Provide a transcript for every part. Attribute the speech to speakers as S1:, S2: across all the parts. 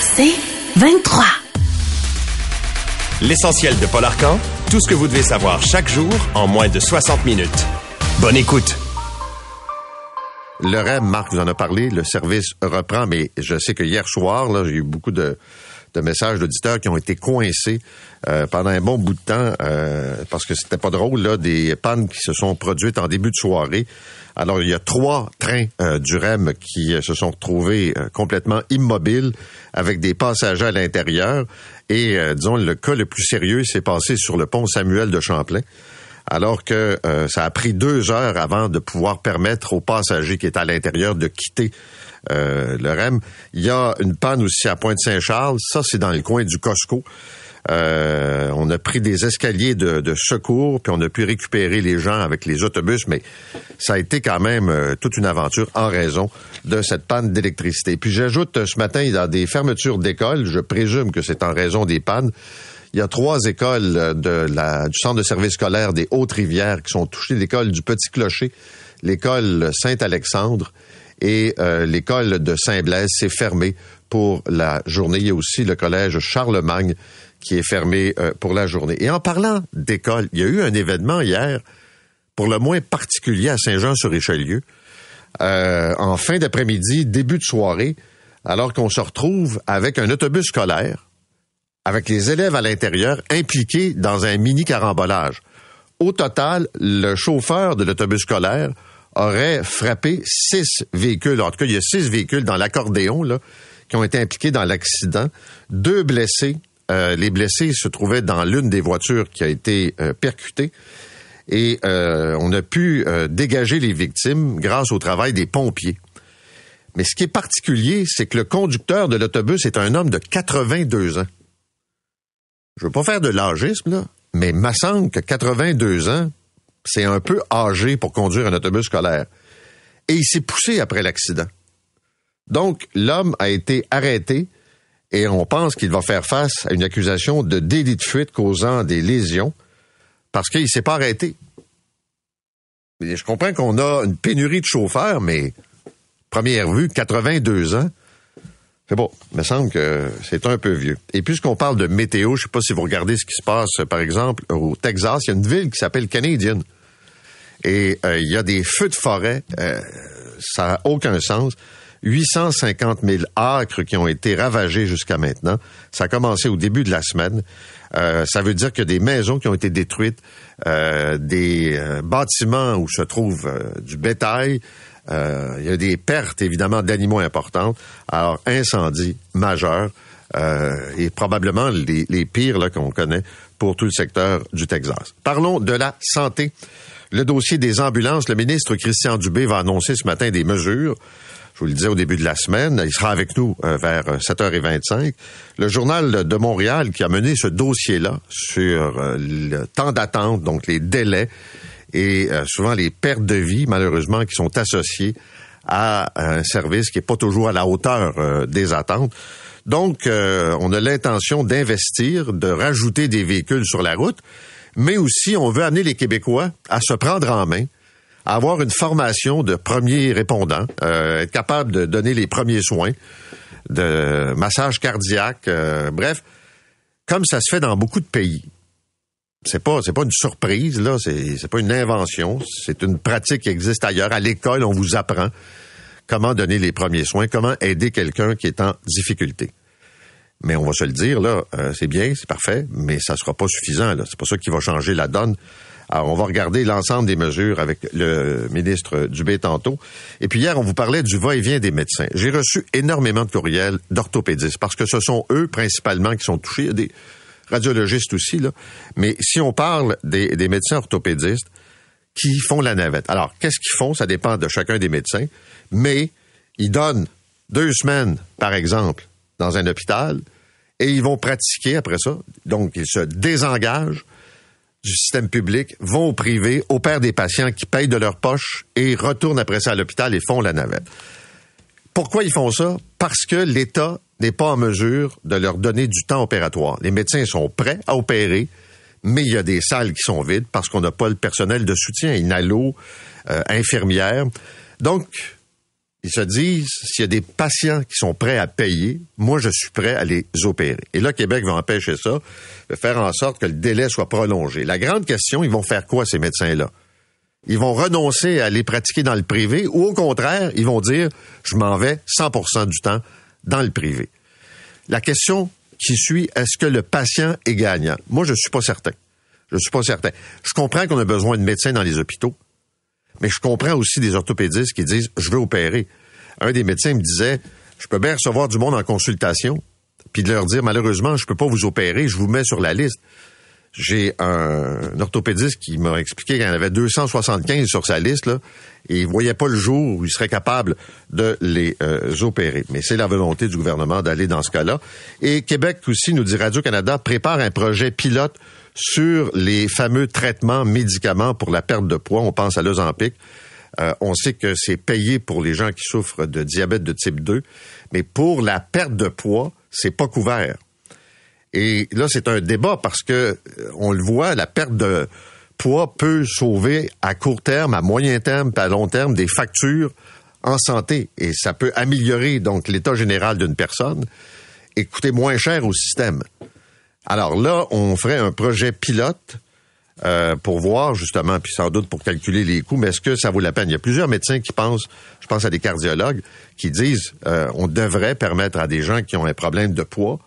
S1: C'est 23.
S2: L'essentiel de Paul Arcan, tout ce que vous devez savoir chaque jour en moins de 60 minutes. Bonne écoute.
S3: Le REM, Marc vous en a parlé, le service reprend, mais je sais que hier soir, là, j'ai eu beaucoup de, de messages d'auditeurs qui ont été coincés euh, pendant un bon bout de temps euh, parce que c'était pas drôle là des pannes qui se sont produites en début de soirée. Alors il y a trois trains euh, du REM qui se sont retrouvés complètement immobiles avec des passagers à l'intérieur et disons le cas le plus sérieux s'est passé sur le pont Samuel de Champlain alors que ça a pris deux heures avant de pouvoir permettre aux passagers qui étaient à l'intérieur de quitter euh, le REM. Il y a une panne aussi à Pointe-Saint-Charles. Ça, c'est dans le coin du Costco. Euh, on a pris des escaliers de, secours, puis on a pu récupérer les gens avec les autobus, mais ça a été quand même euh, toute une aventure en raison de cette panne d'électricité. Puis j'ajoute, ce matin, il y a des fermetures d'écoles. Je présume que c'est en raison des pannes. Il y a trois écoles de la, du centre de service scolaire des Hautes-Rivières qui sont touchées. L'école du Petit Clocher, l'école Saint-Alexandre et euh, l'école de Saint-Blaise s'est fermée pour la journée. Il y a aussi le collège Charlemagne qui est fermé euh, pour la journée. Et en parlant d'école, il y a eu un événement hier, pour le moins particulier à Saint-Jean-sur-Richelieu, euh, en fin d'après-midi, début de soirée, alors qu'on se retrouve avec un autobus scolaire, avec les élèves à l'intérieur impliqués dans un mini carambolage. Au total, le chauffeur de l'autobus scolaire aurait frappé six véhicules. En tout cas, il y a six véhicules dans l'accordéon qui ont été impliqués dans l'accident. Deux blessés. Euh, les blessés se trouvaient dans l'une des voitures qui a été euh, percutée. Et euh, on a pu dégager les victimes grâce au travail des pompiers. Mais ce qui est particulier, c'est que le conducteur de l'autobus est un homme de 82 ans. Je veux pas faire de l'âgisme, là, mais il me semble que 82 ans, c'est un peu âgé pour conduire un autobus scolaire. Et il s'est poussé après l'accident. Donc, l'homme a été arrêté et on pense qu'il va faire face à une accusation de délit de fuite causant des lésions parce qu'il s'est pas arrêté. Je comprends qu'on a une pénurie de chauffeurs, mais première vue, 82 ans, c'est bon. Il me semble que c'est un peu vieux. Et puisqu'on parle de météo, je sais pas si vous regardez ce qui se passe, par exemple, au Texas, il y a une ville qui s'appelle Canadian. Et euh, il y a des feux de forêt. Euh, ça n'a aucun sens. 850 000 acres qui ont été ravagés jusqu'à maintenant. Ça a commencé au début de la semaine. Euh, ça veut dire que des maisons qui ont été détruites, des bâtiments où se trouve du bétail. Il y a des pertes, évidemment, d'animaux importantes. Alors, incendie majeur et probablement les, les pires qu'on connaît pour tout le secteur du Texas. Parlons de la santé. Le dossier des ambulances, le ministre Christian Dubé va annoncer ce matin des mesures. Je vous le disais au début de la semaine, il sera avec nous euh, vers 7h25. Le journal de Montréal qui a mené ce dossier-là sur euh, le temps d'attente, donc les délais et euh, souvent les pertes de vie, malheureusement, qui sont associées à un service qui n'est pas toujours à la hauteur des attentes. Donc, on a l'intention d'investir, de rajouter des véhicules sur la route mais aussi on veut amener les Québécois à se prendre en main, à avoir une formation de premiers répondants, euh, être capable de donner les premiers soins, de massage cardiaque, euh, bref, comme ça se fait dans beaucoup de pays. C'est pas c'est pas une surprise là, c'est c'est pas une invention, c'est une pratique qui existe ailleurs. À l'école, on vous apprend comment donner les premiers soins, comment aider quelqu'un qui est en difficulté. Mais on va se le dire, là, euh, c'est bien, c'est parfait, mais ça sera pas suffisant. Là. C'est pas ça qui va changer la donne. Alors, on va regarder l'ensemble des mesures avec le ministre Dubé tantôt. Et puis hier, on vous parlait du va-et-vient des médecins. J'ai reçu énormément de courriels d'orthopédistes parce que ce sont eux principalement qui sont touchés. Radiologistes aussi, là. Mais si on parle des, des médecins orthopédistes qui font la navette. Alors, qu'est-ce qu'ils font? Ça dépend de chacun des médecins. Mais ils donnent deux semaines, par exemple, dans un hôpital et ils vont pratiquer après ça. Donc, ils se désengagent du système public, vont au privé, opèrent des patients qui payent de leur poche et retournent après ça à l'hôpital et font la navette. Pourquoi ils font ça? Parce que l'État n'est pas en mesure de leur donner du temps opératoire. Les médecins sont prêts à opérer, mais il y a des salles qui sont vides parce qu'on n'a pas le personnel de soutien, inhalo, euh, infirmière. Donc, ils se disent, s'il y a des patients qui sont prêts à payer, moi, je suis prêt à les opérer. Et là, Québec va empêcher ça, de faire en sorte que le délai soit prolongé. La grande question, ils vont faire quoi, ces médecins-là? Ils vont renoncer à les pratiquer dans le privé ou au contraire, ils vont dire, je m'en vais 100% du temps dans le privé. La question qui suit, est-ce que le patient est gagnant? Moi, je suis pas certain. Je suis pas certain. Je comprends qu'on a besoin de médecins dans les hôpitaux. Mais je comprends aussi des orthopédistes qui disent je veux opérer. Un des médecins me disait je peux bien recevoir du monde en consultation, puis de leur dire malheureusement je peux pas vous opérer, je vous mets sur la liste. J'ai un, orthopédiste qui m'a expliqué qu'il en avait 275 sur sa liste là, et il voyait pas le jour où il serait capable de les euh, opérer. Mais c'est la volonté du gouvernement d'aller dans ce cas-là. Et Québec aussi, nous dit Radio-Canada, prépare un projet pilote sur les fameux traitements médicaments pour la perte de poids. On pense à l'Ozempic. Euh, on sait que c'est payé pour les gens qui souffrent de diabète de type 2, mais pour la perte de poids, c'est pas couvert. Et là, c'est un débat parce que euh, on le voit, la perte de poids peut sauver à court terme, à moyen terme, puis à long terme des factures en santé et ça peut améliorer donc l'état général d'une personne et coûter moins cher au système. Alors là, on ferait un projet pilote euh, pour voir justement, puis sans doute pour calculer les coûts, mais est-ce que ça vaut la peine? Il y a plusieurs médecins qui pensent, je pense à des cardiologues, qui disent euh, on devrait permettre à des gens qui ont un problème de poids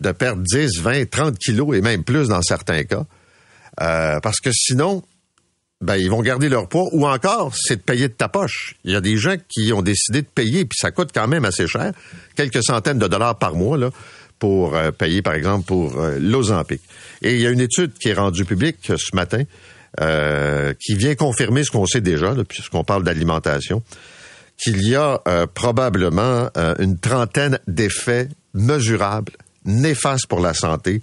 S3: de perdre 10, 20, 30 kilos et même plus dans certains cas. Euh, parce que sinon, ben, ils vont garder leur poids ou encore, c'est de payer de ta poche. Il y a des gens qui ont décidé de payer, puis ça coûte quand même assez cher, quelques centaines de dollars par mois, là, pour euh, payer, par exemple, pour euh. Et il y a une étude qui est rendue publique euh, ce matin qui vient confirmer ce qu'on sait déjà, puisqu'on parle d'alimentation, qu'il y a probablement une trentaine d'effets mesurables, néfastes pour la santé,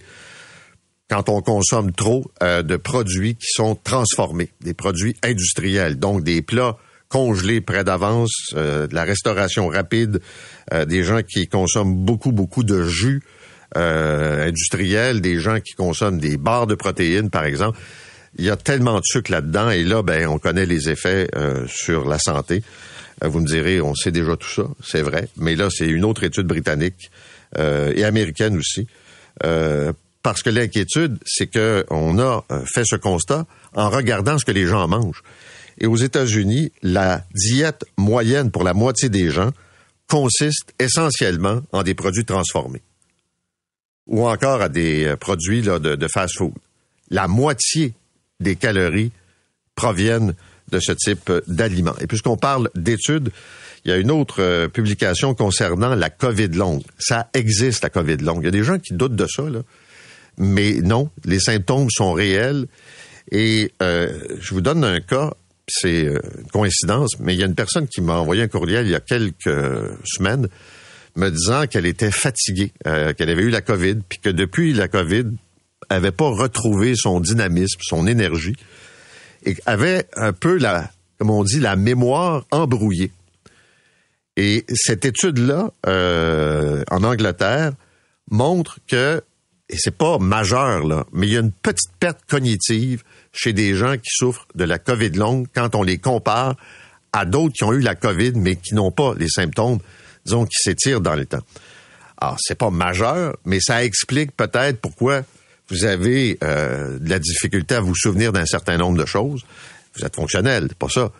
S3: quand on consomme trop de produits qui sont transformés, des produits industriels, donc des plats congelés près d'avance, de la restauration rapide, euh, des gens qui consomment beaucoup, beaucoup de jus euh, industriels, des gens qui consomment des barres de protéines, par exemple. Il y a tellement de sucre là-dedans, et là, ben, on connaît les effets euh, sur la santé. vous me direz, on sait déjà tout ça, c'est vrai, mais là, c'est une autre étude britannique et américaine aussi. parce que l'inquiétude, c'est que on a fait ce constat en regardant ce que les gens mangent. Et aux États-Unis, la diète moyenne pour la moitié des gens, consiste essentiellement en des produits transformés ou encore à des euh, produits de, fast-food. La moitié des calories proviennent de ce type d'aliments. Et puisqu'on parle d'études, il y a une autre euh, publication concernant la COVID longue. Ça existe, la COVID longue. Il y a des gens qui doutent de ça, là. mais non, les symptômes sont réels. Et euh, je vous donne un cas c'est euh, une coïncidence, mais il y a une personne qui m'a envoyé un courriel il y a quelques semaines me disant qu'elle était fatiguée, euh, qu'elle avait eu la COVID, puis que depuis la COVID, elle avait pas retrouvé son dynamisme, son énergie, et avait un peu la, comme on dit, la mémoire embrouillée. Et cette étude-là, euh, en Angleterre, montre que, et c'est pas majeur, là, mais il y a une petite perte cognitive chez des gens qui souffrent de la COVID longue quand on les compare à d'autres qui ont eu la COVID mais qui n'ont pas les symptômes, disons, qui s'étirent dans le temps. Alors, c'est pas majeur, mais ça explique peut-être pourquoi vous avez euh, de la difficulté à vous souvenir d'un certain nombre de choses. Vous êtes fonctionnel, pas ça.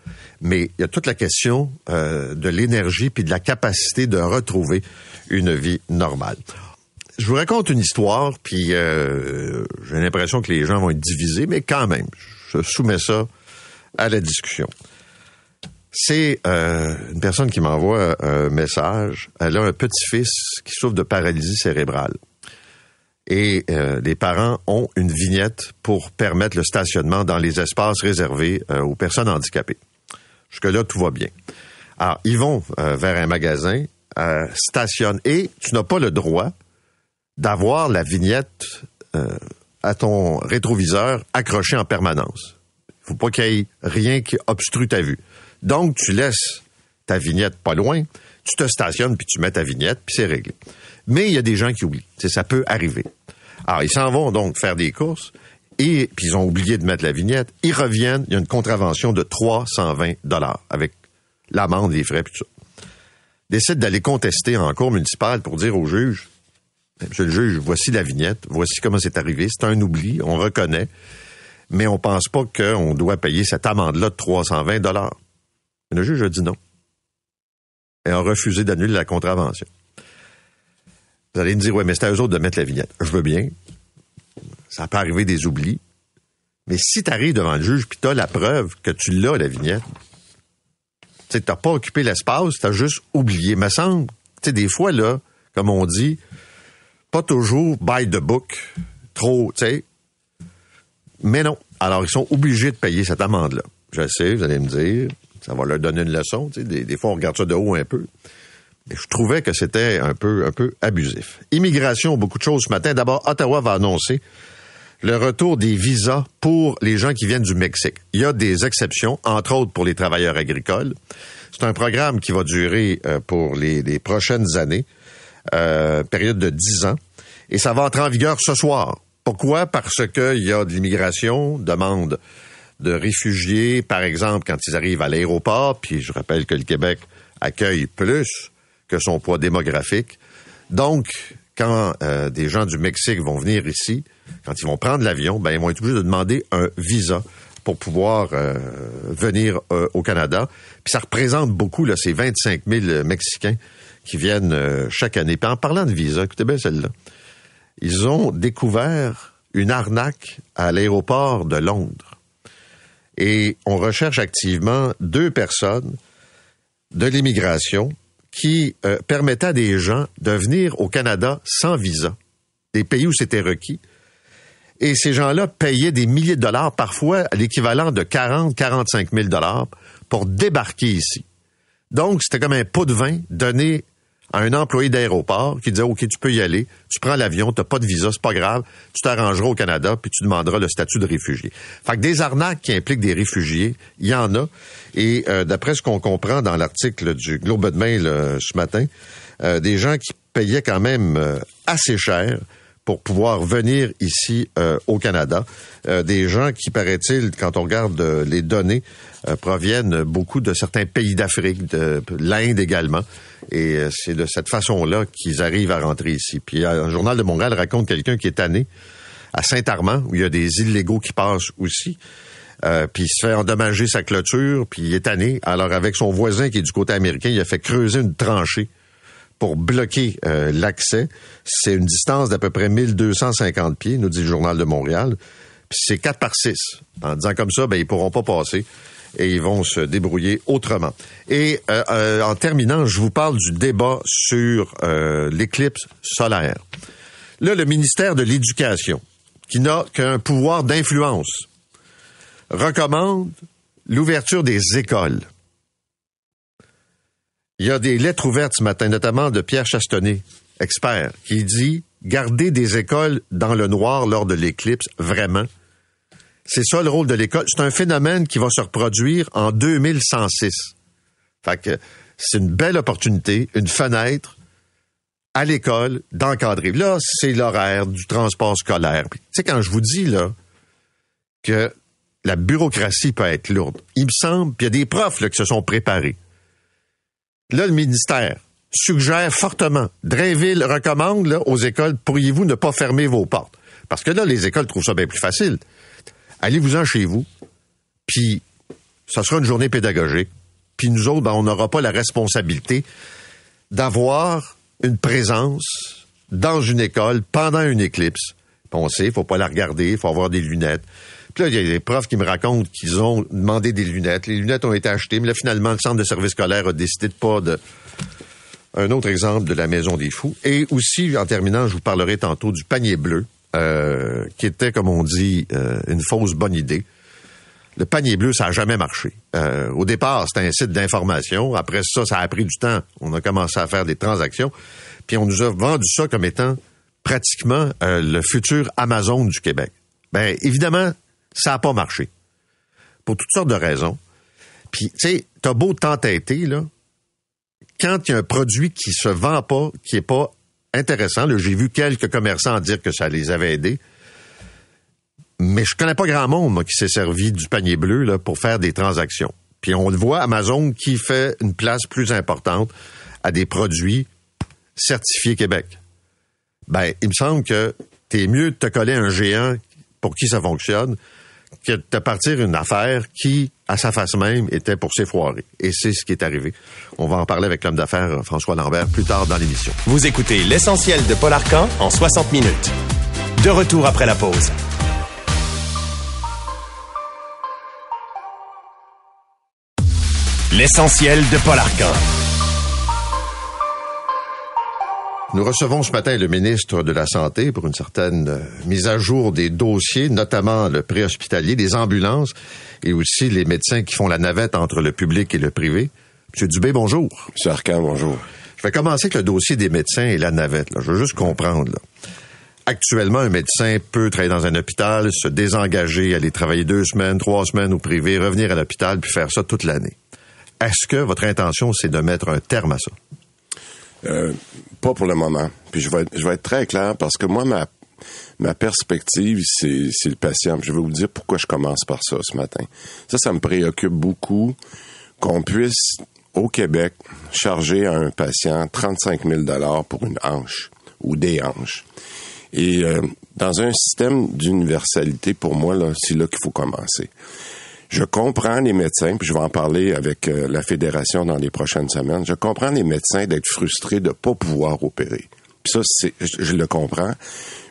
S3: Mais il y a toute la question euh, de l'énergie puis de la capacité de retrouver une vie normale je vous raconte une histoire, puis euh, j'ai l'impression que les gens vont être divisés, mais quand même, je soumets ça à la discussion. C'est euh, une personne qui m'envoie un message. Elle a un petit-fils qui souffre de paralysie cérébrale. Et euh, les parents ont une vignette pour permettre le stationnement dans les espaces réservés aux personnes handicapées. Jusque-là, tout va bien. Alors, ils vont vers un magasin, stationnent, et tu n'as pas le droit d'avoir la vignette euh, à ton rétroviseur accrochée en permanence. Il faut pas qu'il y ait rien qui obstrue ta vue. Donc, tu laisses ta vignette pas loin, tu te stationnes, puis tu mets ta vignette, puis c'est réglé. Mais il y a des gens qui oublient. ça peut arriver. Alors, ils s'en vont donc faire des courses, et puis ils ont oublié de mettre la vignette. Ils reviennent, il y a une contravention de 320 dollars avec l'amende, les frais, puis tout ça. décide d'aller contester en cour municipale pour dire au juge, Monsieur le juge, voici la vignette, voici comment c'est arrivé, c'est un oubli, on reconnaît, mais on pense pas qu'on doit payer cette amende-là de 320 dollars. Le juge a dit non. Et a refusé d'annuler la contravention. Vous allez me dire, ouais, mais c'est à eux autres de mettre la vignette. Je veux bien. Ça peut arriver des oublis. Mais si tu arrives devant le juge puis tu as la preuve que tu l'as, la vignette, tu n'as pas occupé l'espace, tu as juste oublié. Me semble, tu sais, des fois, là, comme on dit, pas toujours by the book, trop, tu sais. Mais non. Alors, ils sont obligés de payer cette amende-là. Je sais, vous allez me dire, ça va leur donner une leçon. Des, des fois, on regarde ça de haut un peu. Je trouvais que c'était un peu, un peu abusif. Immigration, beaucoup de choses ce matin. D'abord, Ottawa va annoncer le retour des visas pour les gens qui viennent du Mexique. Il y a des exceptions, entre autres pour les travailleurs agricoles. C'est un programme qui va durer euh, pour les, les, prochaines années, euh, période de 10 ans, et ça va entrer en vigueur ce soir. Pourquoi? Parce qu'il y a de l'immigration, demande de réfugiés, par exemple, quand ils arrivent à l'aéroport, puis je rappelle que le Québec accueille plus que son poids démographique. Donc, quand euh, des gens du Mexique vont venir ici, quand ils vont prendre l'avion, ben ils vont être obligés de demander un visa pour pouvoir euh, venir euh, au Canada. Puis ça représente beaucoup là, ces 25 000 Mexicains qui viennent chaque année. Puis en parlant de visa, écoutez bien celle-là. Ils ont découvert une arnaque à l'aéroport de Londres. Et on recherche activement deux personnes de l'immigration qui euh, permettaient à des gens de venir au Canada sans visa, des pays où c'était requis. Et ces gens-là payaient des milliers de dollars, parfois l'équivalent de 40, 45 000 dollars pour débarquer ici. Donc, c'était comme un pot de vin donné à un employé d'aéroport qui disait OK, tu peux y aller, tu prends l'avion, tu n'as pas de visa, c'est pas grave, tu t'arrangeras au Canada puis tu demanderas le statut de réfugié. Fait que des arnaques qui impliquent des réfugiés, il y en a et euh, d'après ce qu'on comprend dans l'article du Globe de Mail euh, ce matin, euh, des gens qui payaient quand même assez cher pour pouvoir venir ici au Canada. Des gens qui, paraît-il, quand on regarde les données, proviennent beaucoup de certains pays d'Afrique, de l'Inde également. Et c'est de cette façon-là qu'ils arrivent à rentrer ici. Puis un journal de Montréal raconte quelqu'un qui est tanné à Saint-Armand, où il y a des illégaux qui passent aussi. Euh, puis il se fait endommager sa clôture, puis il est tanné. Alors avec son voisin qui est du côté américain, il a fait creuser une tranchée pour bloquer euh, l'accès. C'est une distance d'à peu près 1250 pieds, nous dit le Journal de Montréal. Puis c'est 4 par 6. En disant comme ça, ben, ils pourront pas passer et ils vont se débrouiller autrement. Et euh, euh, en terminant, je vous parle du débat sur euh, l'éclipse solaire. Là, le ministère de l'Éducation, qui n'a qu'un pouvoir d'influence, recommande l'ouverture des écoles. Il y a des lettres ouvertes ce matin, notamment de Pierre Chastonnet, expert, qui dit garder des écoles dans le noir lors de l'éclipse, vraiment. C'est ça le rôle de l'école. C'est un phénomène qui va se reproduire en 2106. Fait que c'est une belle opportunité, une fenêtre à l'école d'encadrer. Là, c'est l'horaire du transport scolaire. Tu sais, quand je vous dis, là, que la bureaucratie peut être lourde, il me semble, puis il y a des profs là, qui se sont préparés. Là, le ministère suggère fortement, Drainville recommande aux écoles, pourriez-vous ne pas fermer vos portes? Parce que là, les écoles trouvent ça bien plus facile. Allez-vous-en chez vous, puis ça sera une journée pédagogique, puis nous autres, ben, on n'aura pas la responsabilité d'avoir une présence dans une école pendant une éclipse. Puis on sait, faut pas la regarder, faut avoir des lunettes. Puis là, il y a des profs qui me racontent qu'ils ont demandé des lunettes. Les lunettes ont été achetées, mais là, finalement, le centre de service scolaire a décidé de pas de... Un autre exemple de la Maison des Fous. Et aussi, en terminant, je vous parlerai tantôt du panier bleu, euh, qui était, comme on dit, euh, une fausse bonne idée. Le panier bleu, ça n'a jamais marché. Euh, au départ, c'était un site d'information. Après ça, ça a pris du temps. On a commencé à faire des transactions. Puis on nous a vendu ça comme étant pratiquement le futur Amazon du Québec. Ben évidemment, ça n'a pas marché. Pour toutes sortes de raisons. Puis, tu sais, t'as beau t'entêter, là, quand il y a un produit qui se vend pas, qui est pas intéressant, j'ai vu quelques commerçants dire que ça les avait aidés, mais je connais pas grand monde, qui s'est servi du panier bleu, là, pour faire des transactions. Puis on le voit, Amazon qui fait une place plus importante à des produits certifiés Québec. Ben, il me semble que t'es mieux de te coller un géant pour qui ça fonctionne que de partir une affaire qui, à sa face même, était pour s'effoirer. Et c'est ce qui est arrivé. On va en parler avec l'homme d'affaires François Lambert plus tard dans l'émission.
S2: Vous écoutez l'essentiel de Paul Arcan en 60 minutes. De retour après la pause. L'essentiel de Paul Arcan.
S3: Nous recevons ce matin le ministre de la Santé pour une certaine euh, mise à jour des dossiers, notamment le préhospitalier, des ambulances et aussi les médecins qui font la navette entre le public et le privé. Monsieur Dubé, bonjour.
S4: Monsieur Arcan, bonjour.
S3: Je vais commencer avec le dossier des médecins et la navette. Là. Je veux juste comprendre. Là. Actuellement, un médecin peut travailler dans un hôpital, se désengager, aller travailler deux semaines, trois semaines au privé, revenir à l'hôpital, puis faire ça toute l'année. Est-ce que votre intention, c'est de mettre un terme à ça?
S4: Euh, pas pour le moment. Puis je vais, être, je vais être très clair parce que moi, ma, ma perspective, c'est, c'est le patient. je vais vous dire pourquoi je commence par ça ce matin. Ça, ça me préoccupe beaucoup qu'on puisse, au Québec, charger à un patient 35 000 pour une hanche ou des hanches. Et euh, dans un système d'universalité, pour moi, là, c'est là qu'il faut commencer. Je comprends les médecins, puis je vais en parler avec euh, la fédération dans les prochaines semaines. Je comprends les médecins d'être frustrés de pas pouvoir opérer. Puis ça, c'est, je le comprends.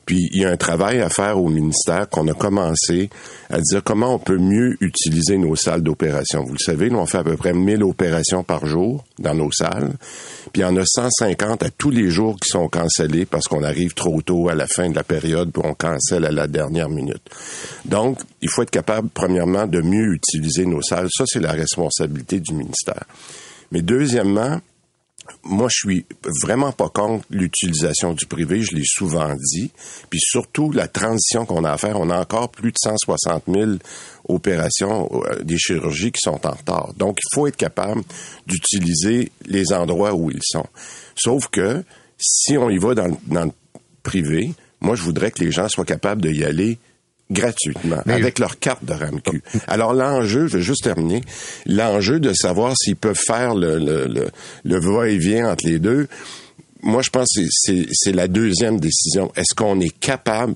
S4: Puis il y a un travail à faire au ministère qu'on a commencé à dire comment on peut mieux utiliser nos salles d'opération. Vous le savez, nous on fait à peu près 1000 opérations par jour dans nos salles. Puis il y en a 150 à tous les jours qui sont cancellés parce qu'on arrive trop tôt à la fin de la période puis on cancelle à la dernière minute. Donc, il faut être capable premièrement de mieux utiliser nos salles. Ça c'est la responsabilité du ministère. Mais deuxièmement, moi, je suis vraiment pas contre l'utilisation du privé, je l'ai souvent dit. Puis surtout, la transition qu'on a à faire, on a encore plus de 160 000 opérations, euh, des chirurgies qui sont en retard. Donc, il faut être capable d'utiliser les endroits où ils sont. Sauf que, si on y va dans, dans le privé, moi, je voudrais que les gens soient capables d'y aller gratuitement avec leur carte de RAMQ. Alors l'enjeu, je vais juste terminer, l'enjeu de savoir s'ils peuvent faire le, le, le, le va-et-vient entre les deux, moi, je pense que c'est la deuxième décision. Est-ce qu'on est capable,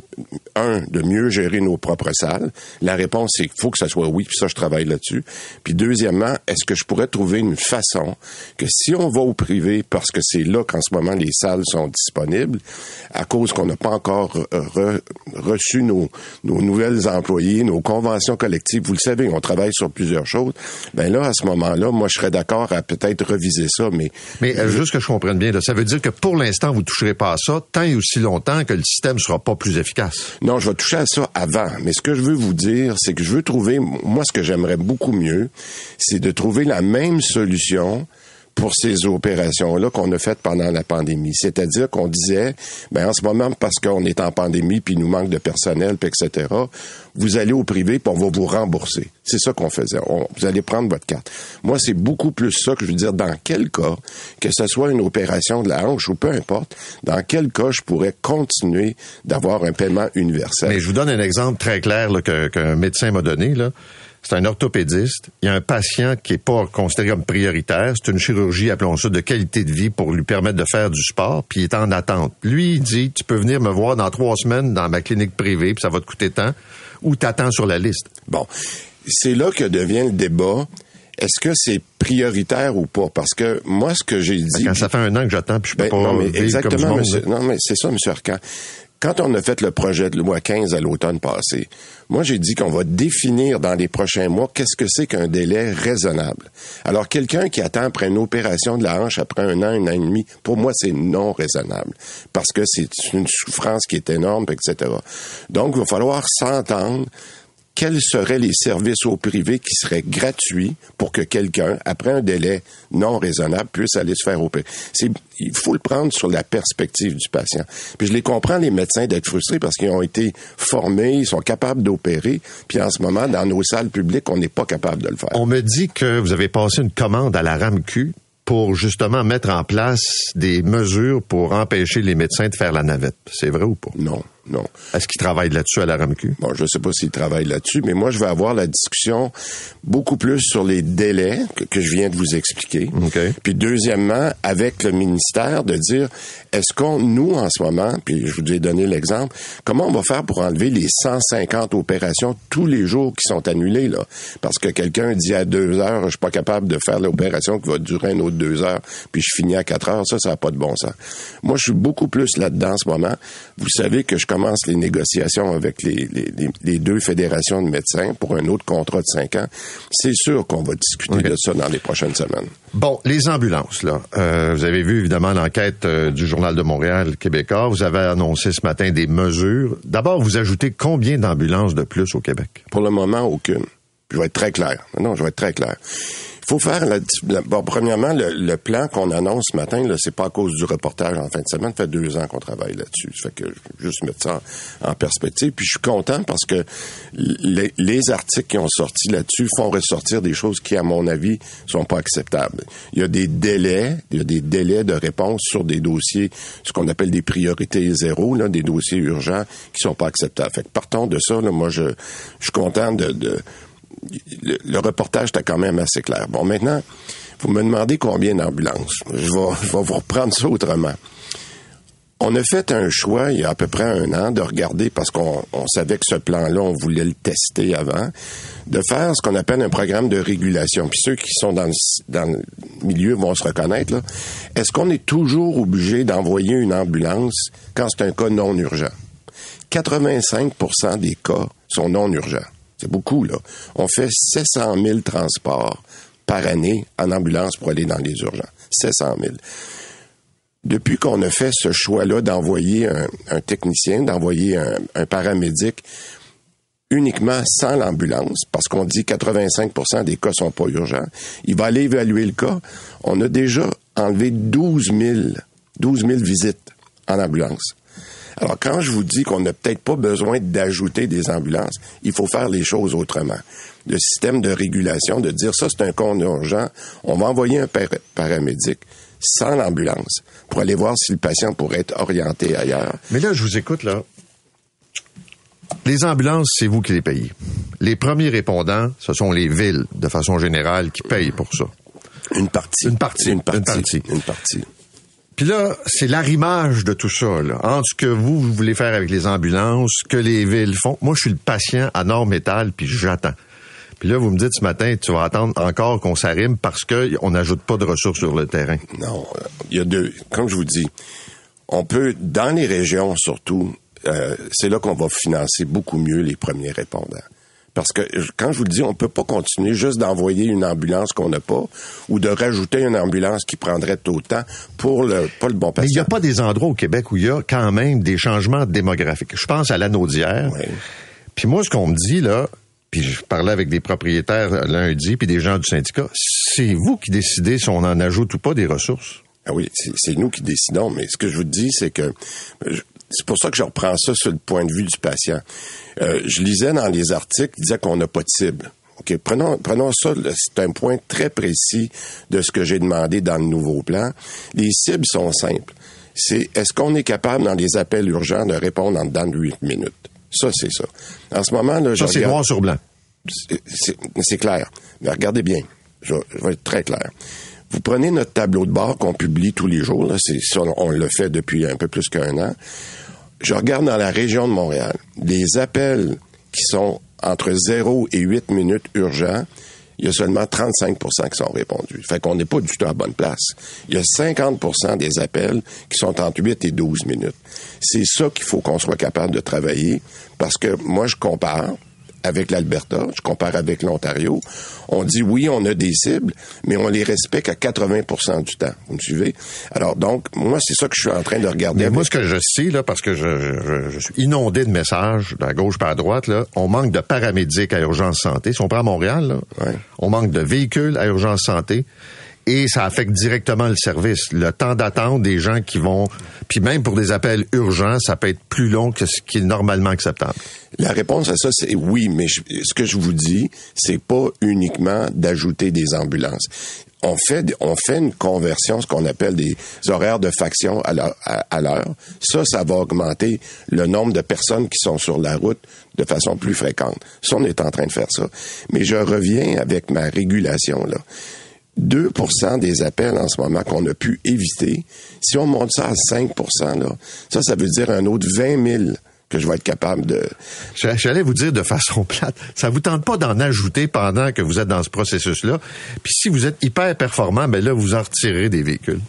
S4: un, de mieux gérer nos propres salles? La réponse, c'est qu'il faut que ça soit oui, puis ça, je travaille là-dessus. Puis deuxièmement, est-ce que je pourrais trouver une façon que si on va au privé, parce que c'est là qu'en ce moment les salles sont disponibles, à cause qu'on n'a pas encore reçu nos, nos nouvelles employés, nos conventions collectives, vous le savez, on travaille sur plusieurs choses, ben là, à ce moment-là, moi, je serais d'accord à peut-être reviser ça, mais...
S3: Mais euh, juste que je comprenne bien, là, ça veut dire que pour l'instant, vous toucherez pas à ça tant et aussi longtemps que le système sera pas plus efficace.
S4: Non, je vais toucher à ça avant. Mais ce que je veux vous dire, c'est que je veux trouver, moi, ce que j'aimerais beaucoup mieux, c'est de trouver la même solution pour ces opérations-là qu'on a faites pendant la pandémie. C'est-à-dire qu'on disait, ben en ce moment, parce qu'on est en pandémie, puis il nous manque de personnel, puis etc., vous allez au privé, puis on va vous rembourser. C'est ça qu'on faisait. vous allez prendre votre carte. Moi, c'est beaucoup plus ça que je veux dire. Dans quel cas, que ce soit une opération de la hanche ou peu importe, dans quel cas je pourrais continuer d'avoir un paiement universel.
S3: Mais je vous donne un exemple très clair qu'un médecin m'a donné. Là c'est un orthopédiste. Il y a un patient qui est pas considéré comme prioritaire. C'est une chirurgie, appelons ça, de qualité de vie pour lui permettre de faire du sport, puis il est en attente. Lui, il dit, tu peux venir me voir dans trois semaines dans ma clinique privée, puis ça va te coûter tant, ou t'attends sur la liste.
S4: Bon, c'est là que devient le débat. Est-ce que c'est prioritaire ou pas? Parce que moi, ce que j'ai dit...
S3: quand ça fait un an que j'attends, puis je peux ben, pas
S4: non, mais exactement,
S3: monsieur,
S4: Non, mais c'est ça, M. Arcan. Quand on a fait le projet de loi 15 à l'automne passé, moi j'ai dit qu'on va définir dans les prochains mois qu'est-ce que c'est qu'un délai raisonnable. Alors quelqu'un qui attend après une opération de la hanche après un an, un an et demi, pour moi c'est non raisonnable parce que c'est une souffrance qui est énorme, etc. Donc il va falloir s'entendre quels seraient les services au privé qui seraient gratuits pour que quelqu'un, après un délai non raisonnable, puisse aller se faire opérer? il faut le prendre sur la perspective du patient. Puis je les comprends, les médecins, d'être frustrés parce qu'ils ont été formés, ils sont capables d'opérer. Puis en ce moment, dans nos salles publiques, on n'est pas capable de le faire.
S3: On me dit que vous avez passé une commande à la RAMQ pour justement mettre en place des mesures pour empêcher les médecins de faire la navette. C'est vrai ou pas?
S4: Non. Non.
S3: Est-ce qu'ils travaillent là-dessus à la RAMQ?
S4: Bon, je sais pas s'ils travaillent là-dessus, mais moi, je vais avoir la discussion beaucoup plus sur les délais que, que je viens de vous expliquer.
S3: OK.
S4: Puis deuxièmement, avec le ministère, de dire, est-ce qu'on, nous, en ce moment, puis je vous ai donné l'exemple, comment on va faire pour enlever les 150 opérations tous les jours qui sont annulées, là? Parce que quelqu'un dit à deux heures, je suis pas capable de faire l'opération qui va durer une autre deux heures, puis je finis à quatre heures, ça, ça n'a pas de bon sens. Moi, je suis beaucoup plus là-dedans en ce moment. Vous savez que je commence les négociations avec les, les, deux fédérations de médecins pour un autre contrat de cinq ans. C'est sûr qu'on va discuter de ça dans les prochaines semaines.
S3: Bon, les ambulances, là. Euh, vous avez vu évidemment l'enquête euh, du Journal de Montréal québécois. Vous avez annoncé ce matin des mesures. D'abord, vous ajoutez combien d'ambulances de plus au Québec?
S4: Pour le moment, aucune. Je vais être très clair. Non, je vais être très clair. Faut faire la, bon, premièrement, le, le plan qu'on annonce ce matin, là, c'est pas à cause du reportage en fin de semaine. Ça fait deux ans qu'on travaille là-dessus. Ça fait que je juste mettre ça en, en perspective. Puis je suis content parce que les, les articles qui ont sorti là-dessus font ressortir des choses qui, à mon avis, sont pas acceptables. Il y a des délais, il y a des délais de réponse sur des dossiers, ce qu'on appelle des priorités zéro, là, des dossiers urgents qui sont pas acceptables. Fait que partons de ça, là, moi, je, je suis content de, de le, le reportage était quand même assez clair. Bon, maintenant, vous me demandez combien d'ambulances. Je vais, je vais vous reprendre ça autrement. On a fait un choix il y a à peu près un an de regarder, parce qu'on on savait que ce plan-là, on voulait le tester avant, de faire ce qu'on appelle un programme de régulation. Puis ceux qui sont dans le, dans le milieu vont se reconnaître. Est-ce qu'on est toujours obligé d'envoyer une ambulance quand c'est un cas non urgent? 85% des cas sont non urgents. C'est beaucoup, là. On fait 700 000 transports par année en ambulance pour aller dans les urgences. 700 000. Depuis qu'on a fait ce choix-là d'envoyer un, technicien, d'envoyer un, un paramédic uniquement sans l'ambulance, parce qu'on dit 85% des cas sont pas urgents, il va aller évaluer le cas. On a déjà enlevé 12 000, 12 000 visites en ambulance. Alors, quand je vous dis qu'on n'a peut-être pas besoin d'ajouter des ambulances, il faut faire les choses autrement. Le système de régulation, de dire ça, c'est un cas urgent, on va envoyer un par- paramédic sans l'ambulance pour aller voir si le patient pourrait être orienté ailleurs.
S3: Mais là, je vous écoute, là. Les ambulances, c'est vous qui les payez. Les premiers répondants, ce sont les villes, de façon générale, qui payent pour ça.
S4: Une partie.
S3: Une partie.
S4: Une partie.
S3: Une partie.
S4: Une partie.
S3: Puis là, c'est l'arrimage de tout ça, là, entre ce que vous, vous voulez faire avec les ambulances, ce que les villes font. Moi, je suis le patient à Nord-Métal, puis j'attends. Puis là, vous me dites ce matin, tu vas attendre encore qu'on s'arrime parce qu'on n'ajoute pas de ressources sur le terrain.
S4: Non, il y a deux. Comme je vous dis, on peut, dans les régions surtout, euh, c'est là qu'on va financer beaucoup mieux les premiers répondants. Parce que quand je vous le dis, on peut pas continuer juste d'envoyer une ambulance qu'on n'a pas ou de rajouter une ambulance qui prendrait tout le temps pour le pas le bon
S3: Mais il n'y
S4: patient.
S3: a pas des endroits au Québec où il y a quand même des changements démographiques. Je pense à l'anneau d'hier.
S4: Oui.
S3: Puis moi, ce qu'on me dit, là, puis je parlais avec des propriétaires lundi, puis des gens du syndicat, c'est vous qui décidez si on en ajoute ou pas des ressources.
S4: Ah oui, c'est nous qui décidons, mais ce que je vous dis, c'est que c'est pour ça que je reprends ça sur le point de vue du patient. Euh, je lisais dans les articles, ils disaient qu'on n'a pas de cible. OK, prenons, prenons ça, c'est un point très précis de ce que j'ai demandé dans le nouveau plan. Les cibles sont simples. C'est est-ce qu'on est capable, dans les appels urgents, de répondre en dedans de 8 minutes? Ça, c'est ça. En ce moment, là, je
S3: Ça, c'est noir sur blanc.
S4: c'est- clair. Mais regardez bien. Je, vais- je vais être très clair. Vous prenez notre tableau de bord qu'on publie tous les jours. Là, c'est, ça, on le fait depuis un peu plus qu'un an. Je regarde dans la région de Montréal. Les appels qui sont entre 0 et 8 minutes urgents, il y a seulement 35% qui sont répondus. Fait qu'on n'est pas du tout à bonne place. Il y a 50% des appels qui sont entre 8 et 12 minutes. C'est ça qu'il faut qu'on soit capable de travailler parce que moi, je compare avec l'Alberta, je compare avec l'Ontario. On dit oui, on a des cibles, mais on les respecte à 80% du temps. Vous me suivez? Alors donc, moi, c'est ça que je suis en train de regarder.
S3: Mais
S4: avec-
S3: moi, ce que je sais, là, parce que je, je- je suis inondé de messages, de la gauche par la droite, là, on manque de paramédics à urgence santé. Si on prend Montréal, là,
S4: Ouais.
S3: on manque de véhicules à urgence santé. Et ça affecte directement le service. Le temps d'attente des gens qui vont... Puis même pour des appels urgents, ça peut être plus long que ce qui est normalement acceptable.
S4: La réponse à ça, c'est oui, mais ce que je vous dis, c'est pas uniquement d'ajouter des ambulances. on fait, on fait une conversion, ce qu'on appelle des horaires de faction à l'heure. Ça, ça va augmenter le nombre de personnes qui sont sur la route de façon plus fréquente. Ça, on est en train de faire ça. Mais je reviens avec ma régulation, là. 2% des appels en ce moment qu'on a pu éviter, si on monte ça à 5% là, ça, ça veut dire un autre 20 000 que je vais être capable de...
S3: J'allais vous dire de façon plate, ça vous tente pas d'en ajouter pendant que vous êtes dans ce processus-là. Puis si vous êtes hyper performant, ben là, vous en retirez des véhicules.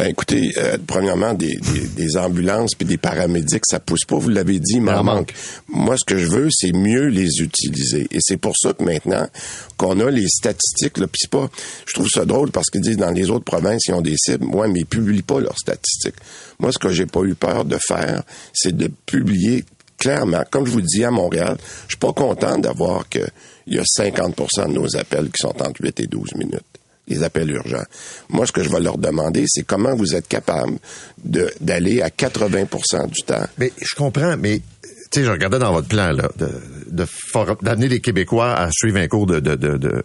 S4: Ben écoutez, euh, premièrement, des, des, ambulances puis des paramédics, ça pousse pas. Vous l'avez dit, il m'en manque. Moi, ce que je veux, c'est mieux les utiliser. Et c'est pour ça que maintenant qu'on a les statistiques, là, puis pas. Je trouve ça drôle parce qu'ils disent dans les autres provinces, ils ont des cibles. Moi, mais ils publient pas leurs statistiques. Moi, ce que j'ai pas eu peur de faire, c'est de publier clairement, comme je vous le dis à Montréal, je suis pas content d'avoir que il y a 50% de nos appels qui sont entre 8 et 12 minutes les appels urgents. Moi, ce que je vais leur demander, c'est comment vous êtes capable d'aller à 80% du temps.
S3: Mais je comprends, mais tu sais, je regardais dans votre plan là, de, d'amener les Québécois à suivre un cours de, de, de,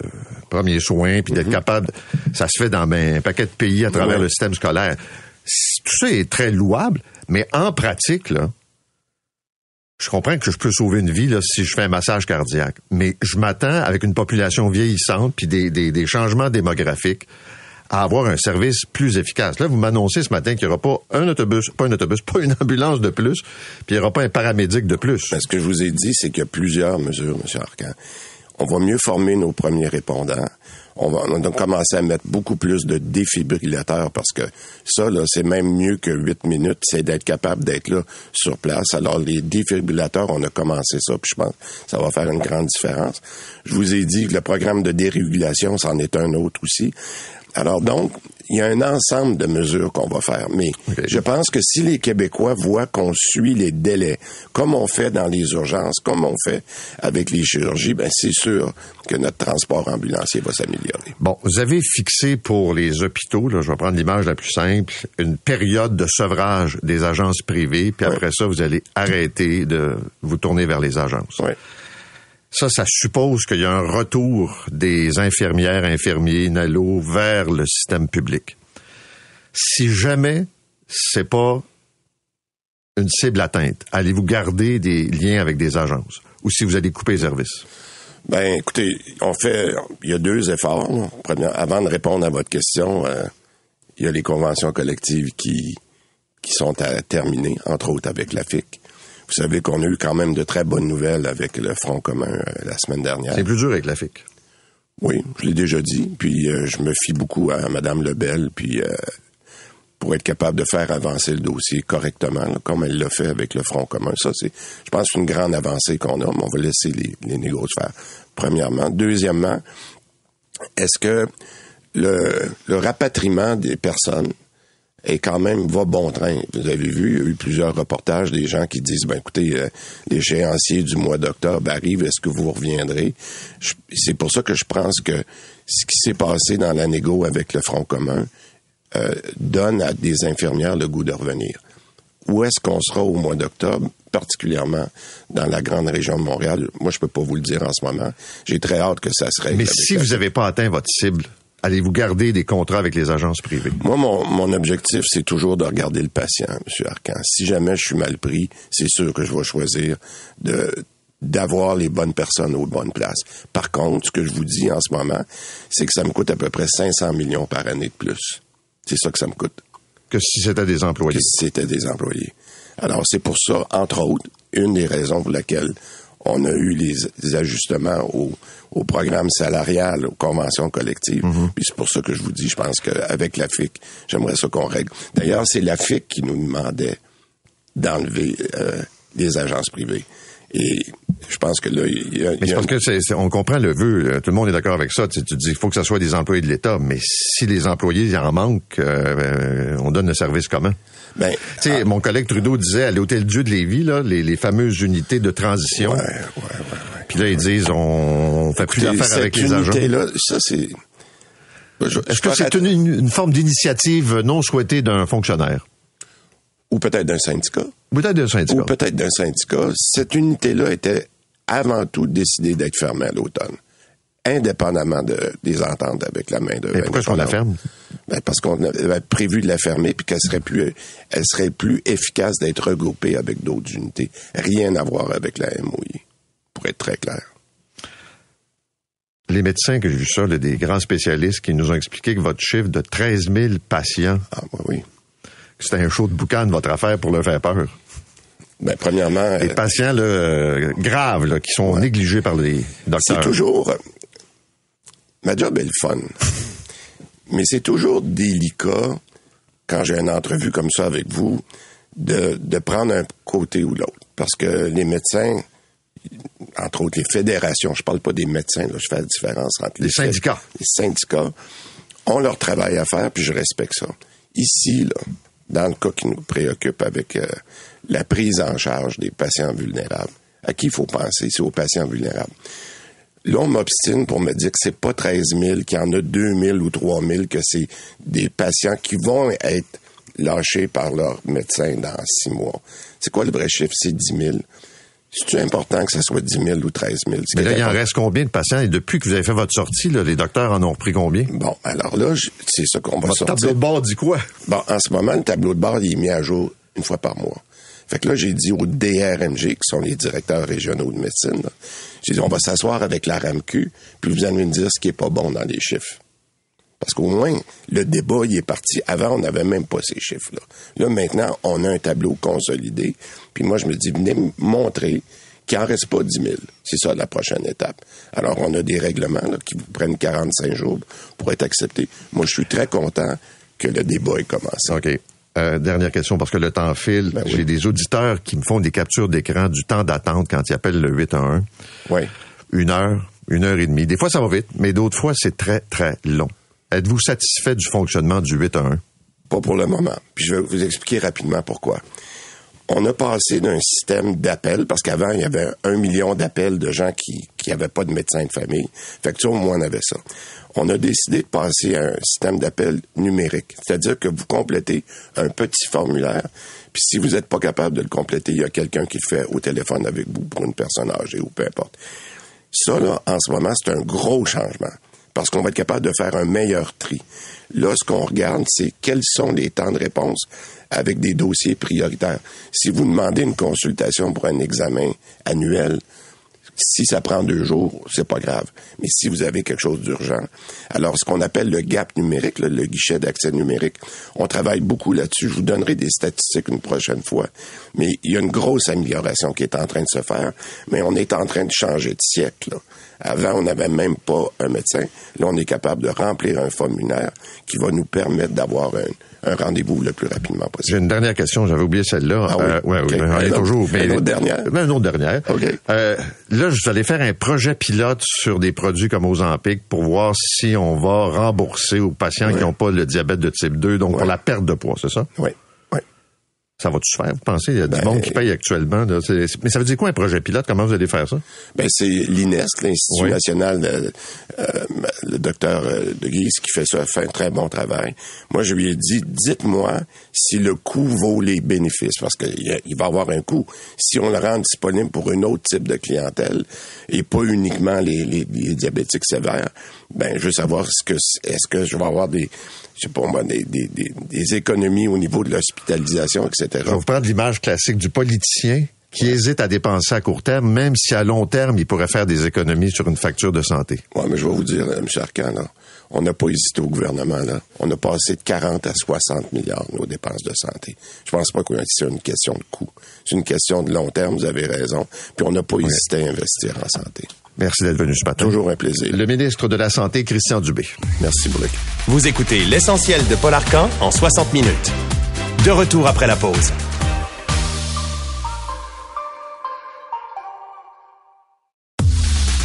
S3: premiers soins, puis d'être mhm. capable, ça se fait dans ben, un paquet de pays à travers le système scolaire. Tout ça est très louable, mais en pratique, là, je comprends que je peux sauver une vie si je fais un massage cardiaque, mais je m'attends avec une population vieillissante puis des, des, des, changements démographiques à avoir un service plus efficace. Là, vous m'annoncez ce matin qu'il n'y aura pas un autobus, pas un autobus, pas une ambulance de plus, puis il n'y aura pas un paramédic de plus.
S4: ce que je vous ai dit, c'est qu'il y a plusieurs mesures, M. Arcan. On va mieux former nos premiers répondants on va on a commencé à mettre beaucoup plus de défibrillateurs parce que ça, là, c'est même mieux que huit minutes, c'est d'être capable d'être là sur place. Alors, les défibrillateurs, on a commencé ça, puis je pense que ça va faire une grande différence. Je vous ai dit que le programme de dérégulation, c'en est un autre aussi. Alors donc, il y a un ensemble de mesures qu'on va faire. Mais je pense que si les Québécois voient qu'on suit les délais, comme on fait dans les urgences, comme on fait avec les chirurgies, ben c'est sûr que notre transport ambulancier va s'améliorer.
S3: Bon, vous avez fixé pour les hôpitaux, là, je vais prendre l'image la plus simple, une période de sevrage des agences privées, puis après ça, vous allez arrêter de vous tourner vers les agences.
S4: Oui.
S3: Ça, ça suppose qu'il y a un retour des infirmières, infirmiers, NALO vers le système public. Si jamais c'est pas une cible atteinte, allez-vous garder des liens avec des agences? Ou si vous allez couper les services?
S4: Ben, écoutez, on fait, il y a deux efforts. Avant de répondre à votre question, euh, il y a les conventions collectives qui, qui sont à terminer, entre autres avec la FIC. Vous savez qu'on a eu quand même de très bonnes nouvelles avec le Front commun euh, la semaine dernière.
S3: C'est plus dur avec la FIC.
S4: Oui, je l'ai déjà dit. Puis euh, je me fie beaucoup à Mme Lebel, puis euh, pour être capable de faire avancer le dossier correctement, comme elle l'a fait avec le Front commun. Ça, c'est, je pense, une grande avancée qu'on a, mais on va laisser les, les négociations faire. Premièrement. Deuxièmement, est-ce que le, le rapatriement des personnes et quand même va bon train. Vous avez vu, il y a eu plusieurs reportages des gens qui disent, ben écoutez, euh, l'échéancier du mois d'octobre arrive, est-ce que vous reviendrez? C'est pour ça que je pense que ce qui s'est passé dans la négo avec le Front commun euh, donne à des infirmières le goût de revenir. Où est-ce qu'on sera au mois d'octobre, particulièrement dans la grande région de Montréal? Moi, je peux pas vous le dire en ce moment. J'ai très hâte que ça se règle.
S3: Mais si vous n'avez pas atteint votre cible, allez-vous garder des contrats avec les agences privées?
S4: Moi, mon, objectif, c'est toujours de regarder le patient, M. Arcan. Si jamais je suis mal pris, c'est sûr que je vais choisir de d'avoir les bonnes personnes aux bonnes places. Par contre, ce que je vous dis en ce moment, c'est que ça me coûte à peu près 500 millions par année de plus. C'est ça que ça me coûte.
S3: Que si c'était des employés.
S4: Que si c'était des employés. Alors, c'est pour ça, entre autres, une des raisons pour laquelle on a eu les, ajustements au, au, programme salarial, aux conventions collectives. Mm-hmm. Puis c'est pour ça que je vous dis, je pense qu'avec la FIC, j'aimerais ça qu'on règle. D'ailleurs, c'est la FIC qui nous demandait d'enlever euh, les agences privées. Et je pense que là, il y a...
S3: Mais c'est parce que on comprend le vœu, tout le monde est d'accord avec ça. Tu, dis qu'il faut que ce soit des employés de l'État, mais si les employés y en manquent, euh, euh, on donne le service comment? Ben, tu sais, ah. mon collègue Trudeau disait à l'Hôtel Dieu de Lévis, là, les, les fameuses unités de transition.
S4: Ouais, ouais, ouais,
S3: Puis là, ils disent, on, fait plus d'affaires avec les agents.
S4: Là, ça, c'est...
S3: Est-ce que c'est une, une, forme d'initiative non souhaitée d'un fonctionnaire?
S4: Ou peut-être d'un syndicat.
S3: Peut-être d'un syndicat.
S4: Ou peut-être d'un syndicat. Cette unité-là était avant tout décidée d'être fermée à l'automne. indépendamment de, des ententes avec la main de.
S3: Mais pourquoi est-ce qu'on la ferme?
S4: Ben, parce qu'on avait prévu de la fermer puis qu'elle serait plus, elle serait plus efficace d'être regroupée avec d'autres unités. Rien à voir avec la MOI, pour être très clair.
S3: Les médecins que j'ai vu ça, là, des grands spécialistes qui nous ont expliqué que votre chiffre de 13 000 patients,
S4: Ah, oui, oui.
S3: C'était un show de boucan de votre affaire pour leur faire peur.
S4: Ben, premièrement,
S3: Des
S4: euh,
S3: patients là, euh, graves là, qui sont négligés par les docteurs.
S4: c'est toujours, euh, ma job est le fun. Mais c'est toujours délicat, quand j'ai une entrevue comme ça avec vous, de, de prendre un côté ou l'autre. Parce que les médecins, entre autres les fédérations, je parle pas des médecins, là, je fais la différence entre
S3: Les
S4: fé-
S3: syndicats.
S4: Les syndicats ont leur travail à faire, puis je respecte ça. Ici, là, dans le cas qui nous préoccupe avec euh, la prise en charge des patients vulnérables, à qui il faut penser? C'est aux patients vulnérables. Là, on m'obstine pour me dire que c'est pas 13 000, qu'il y en a 2 000 ou 3 000, que c'est des patients qui vont être lâchés par leur médecin dans six mois. C'est quoi le vrai chiffre? C'est 10 000. C'est-tu important que ça soit 10 000 ou 13 000? Ce
S3: Mais là, il en reste combien de patients? Et depuis que vous avez fait votre sortie, là, les docteurs en ont repris combien?
S4: Bon, alors là, c'est ça qu'on va sortir.
S3: tableau de bord dit quoi?
S4: Bon, en ce moment, le tableau de bord, il est mis à jour une fois par mois. Fait que là, j'ai dit aux DRMG, qui sont les directeurs régionaux de médecine, j'ai dit, on va s'asseoir avec la RAMQ, puis vous allez me dire ce qui est pas bon dans les chiffres. Parce qu'au moins, le débat, il est parti. Avant, on n'avait même pas ces chiffres-là. Là, maintenant, on a un tableau consolidé. Puis moi, je me dis, venez me montrer qu'il en reste pas 10 000. C'est ça, la prochaine étape. Alors, on a des règlements là, qui vous prennent 45 jours pour être acceptés. Moi, je suis très content que le débat ait commencé.
S3: OK. Euh, dernière question, parce que le temps file.
S4: Ben oui.
S3: J'ai des auditeurs qui me font des captures d'écran du temps d'attente quand ils appellent le 811.
S4: Oui.
S3: Une heure, une heure et demie. Des fois, ça va vite, mais d'autres fois, c'est très, très long. Êtes-vous satisfait du fonctionnement du 811?
S4: Pas pour le moment. Puis je vais vous expliquer rapidement pourquoi. On a passé d'un système d'appels, parce qu'avant, il y avait un million d'appels de gens qui qui n'avaient pas de médecin de famille. Fait que au moins, on avait ça. On a décidé de passer à un système d'appel numérique. C'est-à-dire que vous complétez un petit formulaire, puis si vous n'êtes pas capable de le compléter, il y a quelqu'un qui le fait au téléphone avec vous pour une personne âgée ou peu importe. Ça, là, en ce moment, c'est un gros changement parce qu'on va être capable de faire un meilleur tri. Là, ce qu'on regarde, c'est quels sont les temps de réponse avec des dossiers prioritaires. Si vous demandez une consultation pour un examen annuel, si ça prend deux jours, c'est pas grave. Mais si vous avez quelque chose d'urgent, alors ce qu'on appelle le gap numérique, le guichet d'accès numérique, on travaille beaucoup là-dessus. Je vous donnerai des statistiques une prochaine fois. Mais il y a une grosse amélioration qui est en train de se faire, mais on est en train de changer de siècle. Avant, on n'avait même pas un médecin. Là, on est capable de remplir un formulaire qui va nous permettre d'avoir un, un rendez-vous le plus rapidement possible.
S3: J'ai une dernière question, j'avais oublié celle-là.
S4: Ah oui?
S3: Euh, ouais, oui, mais on est toujours. mais-
S4: une autre dernière?
S3: Ben, une autre dernière.
S4: Ok.
S3: Euh, là, je faire un projet pilote sur des produits comme Ozempic pour voir si on va rembourser aux patients qui n'ont pas le diabète de type 2, donc pour la perte de poids, c'est ça?
S4: Oui.
S3: Ça va-tu se faire, vous pensez? Il y a du
S4: Ben,
S3: monde qui paye actuellement. là. Mais ça veut dire quoi un projet pilote? Comment vous allez faire ça?
S4: Ben, c'est l'INESC, l'Institut
S3: Oui.
S4: national, de, euh, le docteur euh, de Guise qui fait ça, fait un très bon travail. Moi, je lui ai dit, dites-moi si le coût vaut les bénéfices, parce qu'il va avoir un coût. Si on le rend disponible pour un autre type de clientèle, et pas uniquement les, les, les diabétiques sévères, ben, je veux savoir ce que, est-ce que je vais avoir des, je sais pas moi, des, des, des, des économies au niveau de l'hospitalisation, etc.
S3: Je vais vous prendre l'image classique du politicien qui hésite à dépenser à court terme, même si à long terme, il pourrait faire des économies sur une facture de santé.
S4: Ouais, mais je vais vous dire, M. Arcan, là, on n'a pas hésité au gouvernement. Là. On a passé de 40 à 60 milliards nos dépenses de santé. Je pense pas que c'est une question de coût. C'est une question de long terme, vous avez raison. Puis on n'a pas hésité à investir en santé.
S3: Merci d'être venu ce matin.
S4: Toujours un plaisir.
S3: Le ministre de la Santé, Christian Dubé.
S4: Merci, Brick.
S2: Vous écoutez l'essentiel de Paul Arcan en 60 minutes. De retour après la pause.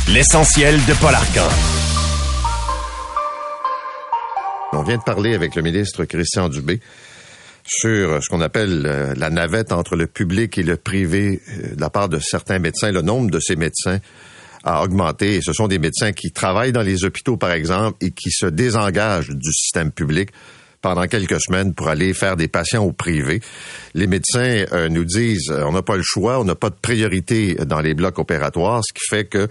S2: L'essentiel de Paul Arcan.
S3: On vient de parler avec le ministre Christian Dubé sur ce qu'on appelle euh, la navette entre le public et le privé euh, de la part de certains médecins. Le nombre de ces médecins a augmenté ce sont des médecins qui travaillent dans les hôpitaux, par exemple, et qui se désengagent du système public pendant quelques semaines pour aller faire des patients au privé. Les médecins euh, nous disent on n'a pas le choix, on n'a pas de priorité dans les blocs opératoires, ce qui fait que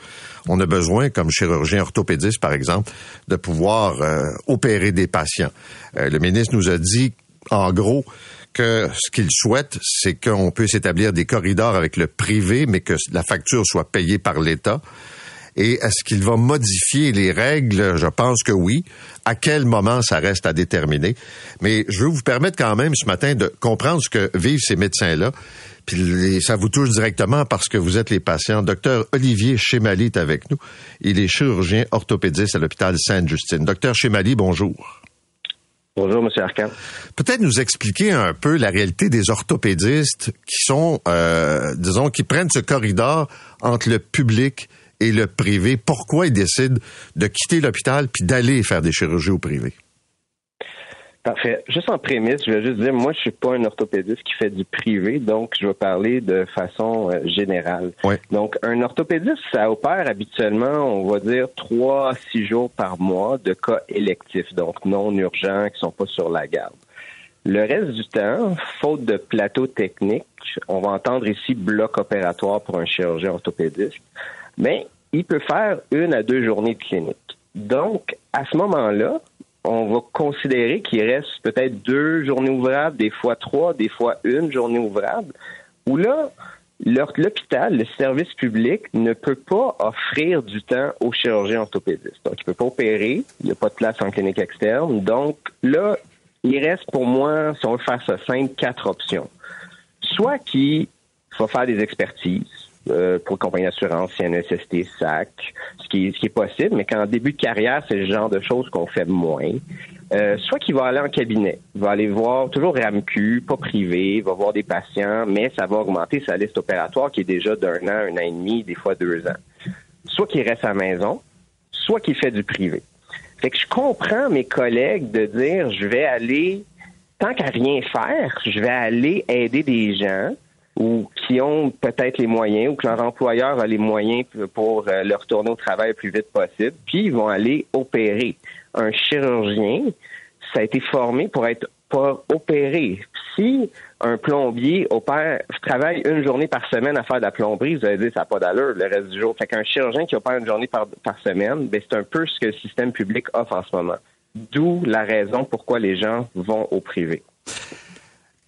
S3: on a besoin, comme chirurgien orthopédiste par exemple, de pouvoir opérer des patients. le ministre nous a dit en gros ce qu'il souhaite, c'est qu'on puisse établir des corridors avec le privé, mais que la facture soit payée par l'État. Et est-ce qu'il va modifier les règles? Je pense que oui. À quel moment, ça reste à déterminer? Mais je veux vous permettre quand même ce matin de comprendre ce que vivent ces médecins-là. Puis ça vous touche directement parce que vous êtes les patients. Docteur Olivier Chemali est avec nous. Il est chirurgien orthopédiste à l'hôpital Sainte-Justine. Docteur Chemali, bonjour.
S5: Bonjour, M. Arcand.
S3: Peut-être nous expliquer un peu la réalité des orthopédistes qui sont, euh, disons, qui prennent ce corridor entre le public et le privé. Pourquoi ils décident de quitter l'hôpital puis d'aller faire des chirurgies au privé?
S5: Parfait. Juste en prémisse, je vais juste dire, moi, je suis pas un orthopédiste qui fait du privé, donc je vais parler de façon euh, générale. Donc, un orthopédiste, ça opère habituellement, on va dire, trois à six jours par mois de cas électifs, donc non urgents, qui sont pas sur la garde. Le reste du temps, faute de plateau technique, on va entendre ici bloc opératoire pour un chirurgien orthopédiste, mais il peut faire une à deux journées de clinique. Donc, à ce moment-là, on va considérer qu'il reste peut-être deux journées ouvrables, des fois trois, des fois une journée ouvrable, où là, l'hôpital, le service public ne peut pas offrir du temps aux chirurgiens orthopédistes. Donc, il ne peut pas opérer, il n'y a pas de place en clinique externe. Donc, là, il reste pour moi, si on veut faire ça simple, quatre options. Soit qu'il faut faire des expertises, euh, pour compagnie d'assurance, CNSST, SAC, ce qui, ce qui est possible, mais qu'en début de carrière, c'est le genre de choses qu'on fait moins. Euh, soit qu'il va aller en cabinet, il va aller voir toujours RAMQ, pas privé, il va voir des patients, mais ça va augmenter sa liste opératoire qui est déjà d'un an, un an et demi, des fois deux ans. Soit qu'il reste à la maison, soit qu'il fait du privé. Fait que je comprends mes collègues de dire je vais aller, tant qu'à rien faire, je vais aller aider des gens ou qui ont peut-être les moyens ou que leur employeur a les moyens pour euh, leur retourner au travail le plus vite possible, puis ils vont aller opérer. Un chirurgien, ça a été formé pour être pas opéré. Si un plombier opère, travaille une journée par semaine à faire de la plomberie, vous allez dire ça n'a pas d'allure le reste du jour. Fait qu'un chirurgien qui opère une journée par, par semaine, ben c'est un peu ce que le système public offre en ce moment. D'où la raison pourquoi les gens vont au privé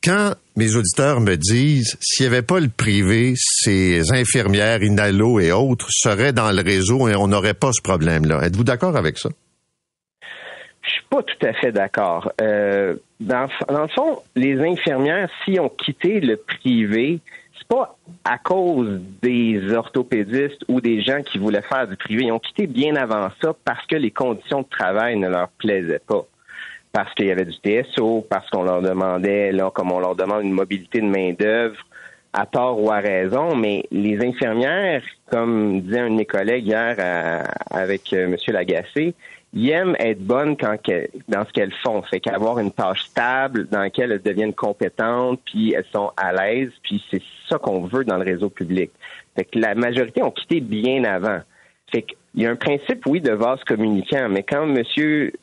S3: quand mes auditeurs me disent s'il n'y avait pas le privé, ces infirmières, Inalo et autres seraient dans le réseau et on n'aurait pas ce problème-là. Êtes-vous d'accord avec ça?
S5: Je suis pas tout à fait d'accord. Euh, dans, dans, le fond, les infirmières, si ont quitté le privé, c'est pas à cause des orthopédistes ou des gens qui voulaient faire du privé. Ils ont quitté bien avant ça parce que les conditions de travail ne leur plaisaient pas parce qu'il y avait du TSO, parce qu'on leur demandait, là, comme on leur demande une mobilité de main-d'œuvre, à tort ou à raison, mais les infirmières, comme disait un de mes collègues hier avec euh, M. Lagacé, ils aiment être bonnes quand dans ce qu'elles font. Fait qu'avoir une tâche stable dans laquelle elles deviennent compétentes, puis elles sont à l'aise, puis c'est ça qu'on veut dans le réseau public. Fait que la majorité ont quitté bien avant. Fait il y a un principe, oui, de vase communicant, mais quand M.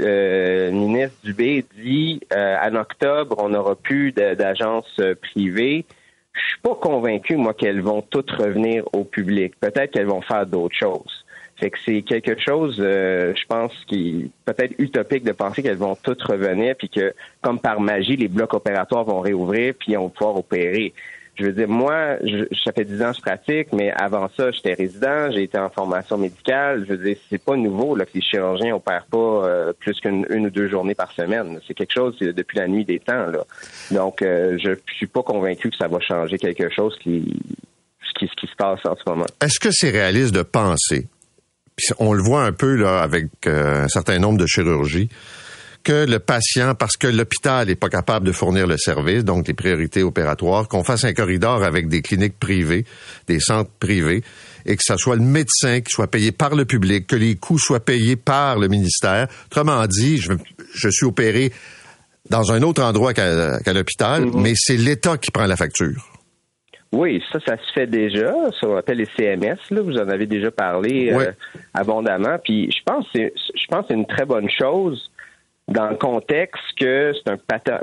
S5: Euh, ministre Dubé dit euh, en octobre, on n'aura plus d'agences euh, privées, je suis pas convaincu, moi, qu'elles vont toutes revenir au public. Peut-être qu'elles vont faire d'autres choses. Fait que c'est quelque chose, euh, je pense, qui peut-être utopique de penser qu'elles vont toutes revenir, puis que, comme par magie, les blocs opératoires vont réouvrir, puis on va pouvoir opérer je veux dire, moi, je, ça fait dix ans que je pratique, mais avant ça, j'étais résident, j'ai été en formation médicale. Je veux dire, c'est pas nouveau là, que les chirurgiens opèrent pas euh, plus qu'une ou deux journées par semaine. C'est quelque chose depuis la nuit des temps. Là. Donc, euh, je suis pas convaincu que ça va changer quelque chose qui, qui, qui se passe en ce moment.
S3: Est-ce que c'est réaliste de penser, puis on le voit un peu là avec euh, un certain nombre de chirurgies, que le patient, parce que l'hôpital n'est pas capable de fournir le service, donc les priorités opératoires, qu'on fasse un corridor avec des cliniques privées, des centres privés, et que ce soit le médecin qui soit payé par le public, que les coûts soient payés par le ministère. Autrement dit, je, suis opéré dans un autre endroit qu'à l'hôpital, mm-hmm. mais c'est l'État qui prend la facture.
S5: Oui, ça, ça se fait déjà. Ça s'appelle les CMS. Là, vous en avez déjà parlé euh, abondamment. Puis je pense, je pense, que c'est une très bonne chose dans le contexte que c'est un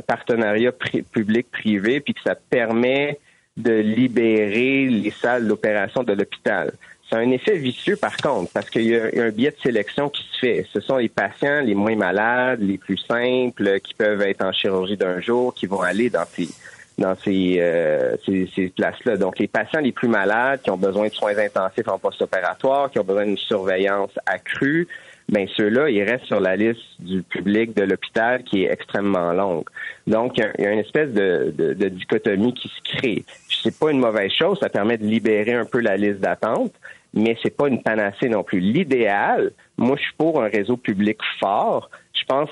S5: partenariat public-privé, puis que ça permet de libérer les salles d'opération de l'hôpital. C'est un effet vicieux, par contre, parce qu'il y, a un biais de sélection qui se fait. Ce sont les patients les moins malades, les plus simples, qui peuvent être en chirurgie d'un jour, qui vont aller dans ces dans ces, euh, ces, ces places-là. Donc, les patients les plus malades, qui ont besoin de soins intensifs en post-opératoire, qui ont besoin d'une surveillance accrue, ben ceux-là, ils restent sur la liste du public de l'hôpital qui est extrêmement longue. Donc, il y, a une espèce de, dichotomie qui se crée. C'est pas une mauvaise chose, ça permet de libérer un peu la liste d'attente, mais c'est pas une panacée non plus. L'idéal, moi, je suis pour un réseau public fort. Je pense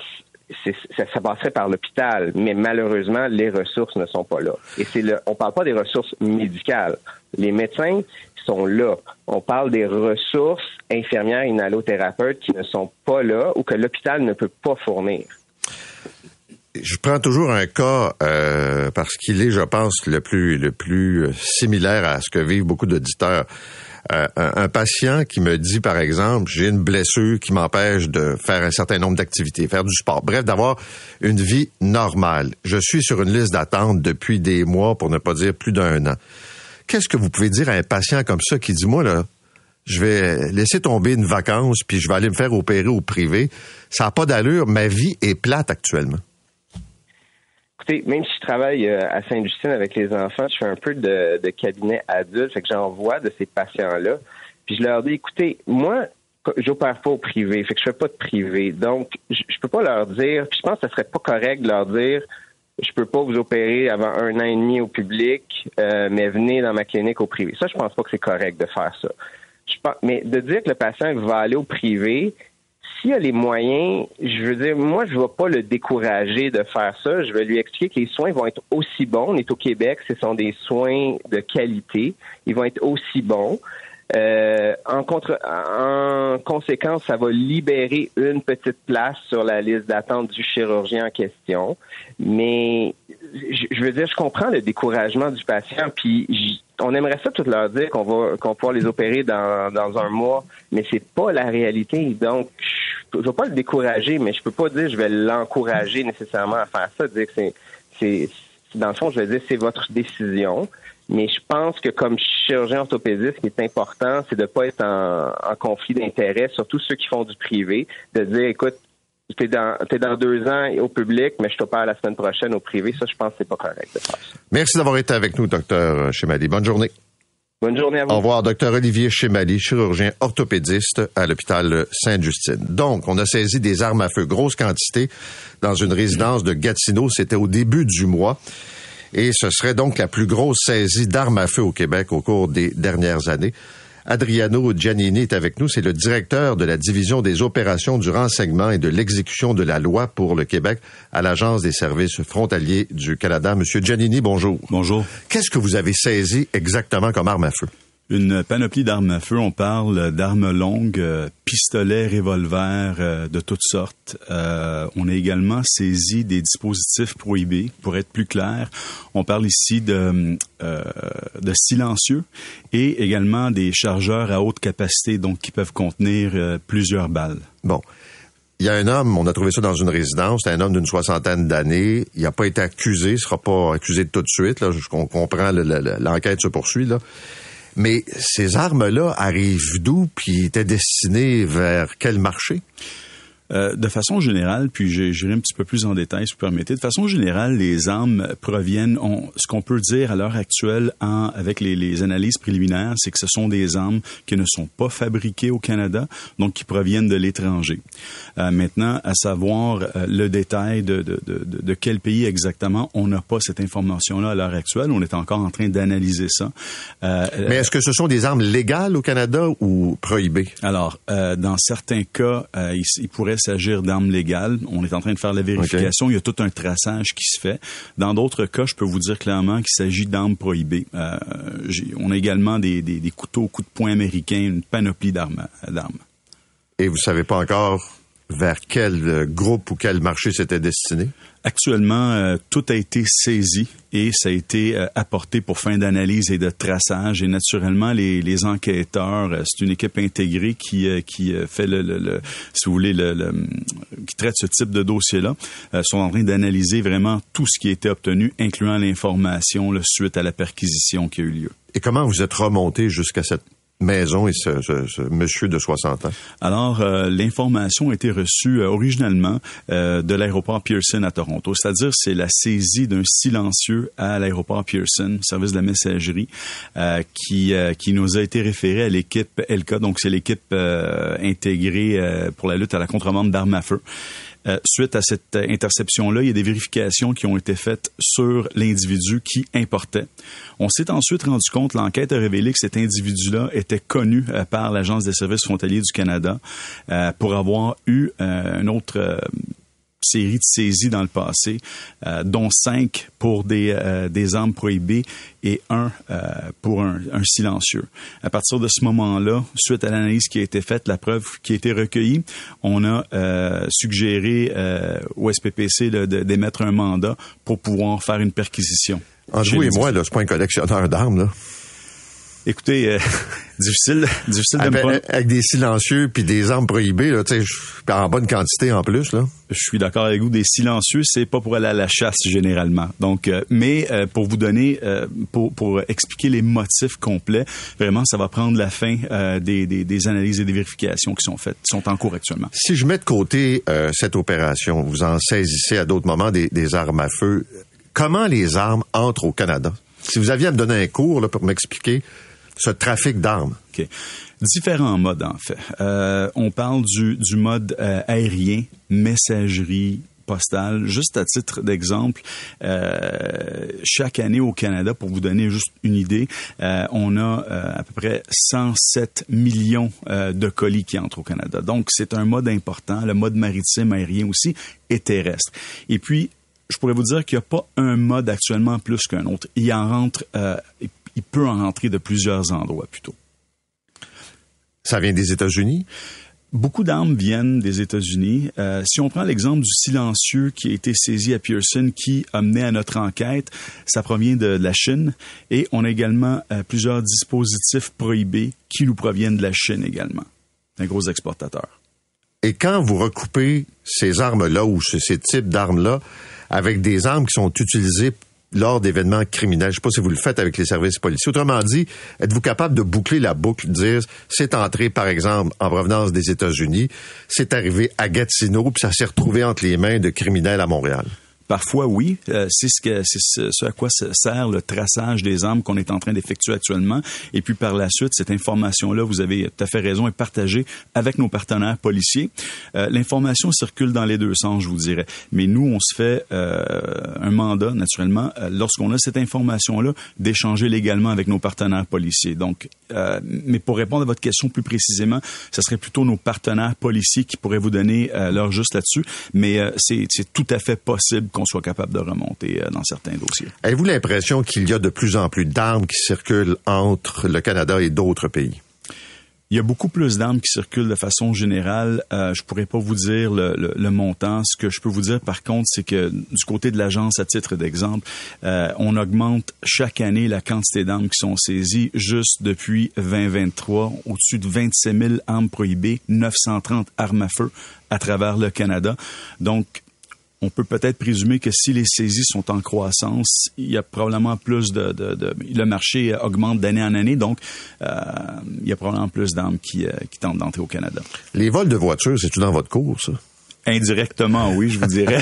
S5: ça, ça, passerait par l'hôpital, mais malheureusement, les ressources ne sont pas là. Et c'est le, on parle pas des ressources médicales. Les médecins sont là. On parle des ressources infirmières inhalothérapeutes qui ne sont pas là ou que l'hôpital ne peut pas fournir.
S3: Je prends toujours un cas euh, parce qu'il est, je pense, le plus le plus similaire à ce que vivent beaucoup d'auditeurs. Euh, un, patient qui me dit, par exemple, j'ai une blessure qui m'empêche de faire un certain nombre d'activités, faire du sport, bref, d'avoir une vie normale. Je suis sur une liste d'attente depuis des mois, pour ne pas dire plus d'un an. Qu'est-ce que vous pouvez dire à un patient comme ça qui dit, moi, là, je vais laisser tomber une vacance, puis je vais aller me faire opérer au privé? Ça n'a pas d'allure. Ma vie est plate actuellement
S5: même si je travaille euh, à Sainte-Justine avec les enfants, je fais un peu de, cabinet adulte, fait que j'en vois de ces patients-là. Puis je leur dis, écoutez, moi, j'opère pas au privé, fait que je fais pas de privé. Donc, je, je peux pas leur dire, puis je pense que ce serait pas correct de leur dire, je peux pas vous opérer avant un an et demi au public, euh, mais venez dans ma clinique au privé. Ça, je pense pas que c'est correct de faire ça. Je pense, mais de dire que le patient va aller au privé, s'il a les moyens, je veux dire, moi, je ne vais pas le décourager de faire ça. Je vais lui expliquer que les soins vont être aussi bons. On est au Québec, ce sont des soins de qualité. Ils vont être aussi bons. Euh, en, contre, en conséquence, ça va libérer une petite place sur la liste d'attente du chirurgien en question. Mais je, veux dire, je comprends le découragement du patient, puis on aimerait ça tout leur dire qu'on va qu'on pourra les opérer dans, dans un mois, mais c'est pas la réalité. Donc, je, ne vais pas le décourager, mais je peux pas dire je vais l'encourager nécessairement à faire ça. Dire que c'est c'est dans le fond, je vais dire c'est votre décision. Mais je pense que comme chirurgien orthopédiste, ce qui est important, c'est de ne pas être en, conflit d'intérêts, surtout ceux qui font du privé, de dire, écoute, t'es dans, es dans deux ans au public, mais je t'opère la semaine prochaine au privé. Ça, je pense que c'est pas correct de faire ça.
S3: Merci d'avoir été avec nous, docteur Chemali. Bonne journée.
S5: Bonne journée à vous.
S3: Au revoir, docteur Olivier Chemali, chirurgien orthopédiste à l'hôpital Sainte-Justine. Donc, on a saisi des armes à feu, grosse quantité, dans une résidence de Gatineau. C'était au début du mois et ce serait donc la plus grosse saisie d'armes à feu au Québec au cours des dernières années. Adriano Giannini est avec nous, c'est le directeur de la division des opérations du renseignement et de l'exécution de la loi pour le Québec à l'Agence des services frontaliers du Canada. Monsieur Giannini, bonjour.
S6: Bonjour.
S3: Qu'est-ce que vous avez saisi exactement comme arme à feu?
S6: Une panoplie d'armes à feu. On parle d'armes longues, euh, pistolets, revolvers euh, de toutes sortes. Euh, on a également saisi des dispositifs prohibés. Pour être plus clair, on parle ici de, silencieux et également des chargeurs à haute capacité, donc qui peuvent contenir plusieurs balles.
S3: Bon. Il y a un homme, on a trouvé ça dans une résidence, c'est un homme d'une soixantaine d'années. Il n'a pas été accusé, il ne sera pas accusé tout de suite. Là. On comprend, l'enquête se poursuit. Mais ces armes-là arrivent d'où, puis étaient destinées vers quel marché?
S6: Euh, de façon générale, puis j'irai un petit peu plus en détail, si vous permettez. De façon générale, les armes proviennent, on, ce qu'on peut dire à l'heure actuelle en, avec les, les, analyses préliminaires, c'est que ce sont des armes qui ne sont pas fabriquées au Canada, donc qui proviennent de l'étranger. Euh, maintenant, à savoir euh, le détail de, de, de, de, quel pays exactement, on n'a pas cette information-là à l'heure actuelle. On est encore en train d'analyser ça.
S3: Euh, Mais est-ce que ce sont des armes légales au Canada ou prohibées?
S6: Alors, dans certains cas, il, il pourrait s'agir d'armes légales. On est en train de faire la vérification. Il y a tout un traçage qui se fait. Dans d'autres cas, je peux vous dire clairement qu'il s'agit d'armes prohibées. Euh, on a également des, des, des, couteaux coups de poing américains, une panoplie d'armes.
S3: Et vous savez pas encore vers quel groupe ou quel marché c'était destiné?
S6: Actuellement, euh, tout a été saisi et ça a été euh, apporté pour fin d'analyse et de traçage. Et naturellement, les, les enquêteurs, euh, c'est une équipe intégrée qui, qui fait le, le, si vous voulez, le, qui traite ce type de dossier-là, sont en train d'analyser vraiment tout ce qui a été obtenu, incluant l'information suite à la perquisition qui a eu lieu.
S3: Et comment vous êtes remonté jusqu'à cette maison et ce, monsieur de 60 ans?
S6: Alors, euh, l'information a été reçue euh, originalement euh, de l'aéroport Pearson à Toronto, c'est-à-dire c'est la saisie d'un silencieux à l'aéroport Pearson, service de la messagerie, qui, qui nous a été référé à l'équipe ELCA, donc c'est l'équipe intégrée pour la lutte à la contrebande d'armes à feu. Euh, suite à cette interception-là, il y a des vérifications qui ont été faites sur l'individu qui importait. On s'est ensuite rendu compte, l'enquête a révélé que cet individu-là était connu euh, par l'Agence des services frontaliers du Canada euh, pour avoir eu un autre série de saisies dans le passé, euh, dont cinq pour des, euh, des armes prohibées et un euh, pour un, un, silencieux. À partir de ce moment-là, suite à l'analyse qui a été faite, la preuve qui a été recueillie, on a suggéré au SPPC d'émettre un mandat pour pouvoir faire une perquisition.
S3: Vous et moi, c'est pas un collectionneur d'armes, là.
S6: Écoutez, euh, difficile, difficile de
S3: avec, me avec des silencieux puis des armes prohibées, là, tu sais, en bonne quantité en plus, là.
S6: Je suis d'accord avec vous. Des silencieux, c'est pas pour aller à la chasse généralement. Donc, euh, mais euh, pour vous donner, pour, pour expliquer les motifs complets, vraiment, ça va prendre la fin des, des, des, analyses et des vérifications qui sont faites, qui sont en cours actuellement.
S3: Si je mets de côté cette opération, vous en saisissez à d'autres moments des, des armes à feu. Comment les armes entrent au Canada? Si vous aviez à me donner un cours là, pour m'expliquer ce trafic d'armes?
S6: Différents modes, en fait. Euh, on parle du, du mode euh, aérien, messagerie, postale. Juste à titre d'exemple, euh, chaque année au Canada, pour vous donner juste une idée, euh, on a euh, à peu près 107 millions euh, de colis qui entrent au Canada. Donc, c'est un mode important, le mode maritime, aérien aussi, et terrestre. Et puis, je pourrais vous dire qu'il n'y a pas un mode actuellement plus qu'un autre. Il en rentre, euh, il peut en rentrer de plusieurs endroits plutôt.
S3: Ça vient des États-Unis?
S6: Beaucoup d'armes viennent des États-Unis. Euh, si on prend l'exemple du silencieux qui a été saisi à Pearson, qui a mené à notre enquête, ça provient de, la Chine. Et on a également euh, plusieurs dispositifs prohibés qui nous proviennent de la Chine également. Un gros exportateur.
S3: Et quand vous recoupez ces armes-là ou ces types d'armes-là avec des armes qui sont utilisées lors d'événements criminels. Je ne sais pas si vous le faites avec les services policiers. Autrement dit, êtes-vous capable de boucler la boucle, dire c'est entré, par exemple, en provenance des États-Unis, c'est arrivé à Gatineau, puis ça s'est retrouvé entre les mains de criminels à Montréal?
S6: Parfois, oui. Euh, c'est ce, que, c'est ce, à quoi sert le traçage des armes qu'on est en train d'effectuer actuellement. Et puis, par la suite, cette information-là, vous avez tout à fait raison, est partagée avec nos partenaires policiers. Euh, l'information circule dans les deux sens, je vous dirais. Mais nous, on se fait euh, un mandat, naturellement, lorsqu'on a cette information-là, d'échanger légalement avec nos partenaires policiers. Donc, mais pour répondre à votre question plus précisément, ce serait plutôt nos partenaires policiers qui pourraient vous donner leur juste là-dessus. Mais c'est tout à fait possible qu'on soit capable de remonter euh, dans certains dossiers.
S3: Avez-vous l'impression qu'il y a de plus en plus d'armes qui circulent entre le Canada et d'autres pays?
S6: Il y a beaucoup plus d'armes qui circulent de façon générale. Euh, je pourrais pas vous dire le, le, montant. Ce que je peux vous dire, par contre, c'est que du côté de l'agence, à titre d'exemple, euh, on augmente chaque année la quantité d'armes qui sont saisies. Juste depuis 2023, au-dessus de 27 000 armes prohibées, 930 armes à feu à travers le Canada. Donc, on peut peut-être présumer que si les saisies sont en croissance, il y a probablement plus de, le marché augmente d'année en année, donc euh, il y a probablement plus d'armes qui, euh, qui tentent d'entrer au Canada.
S3: Les vols de voitures, c'est tout dans votre cours, ça?
S6: Indirectement, oui, je vous dirais.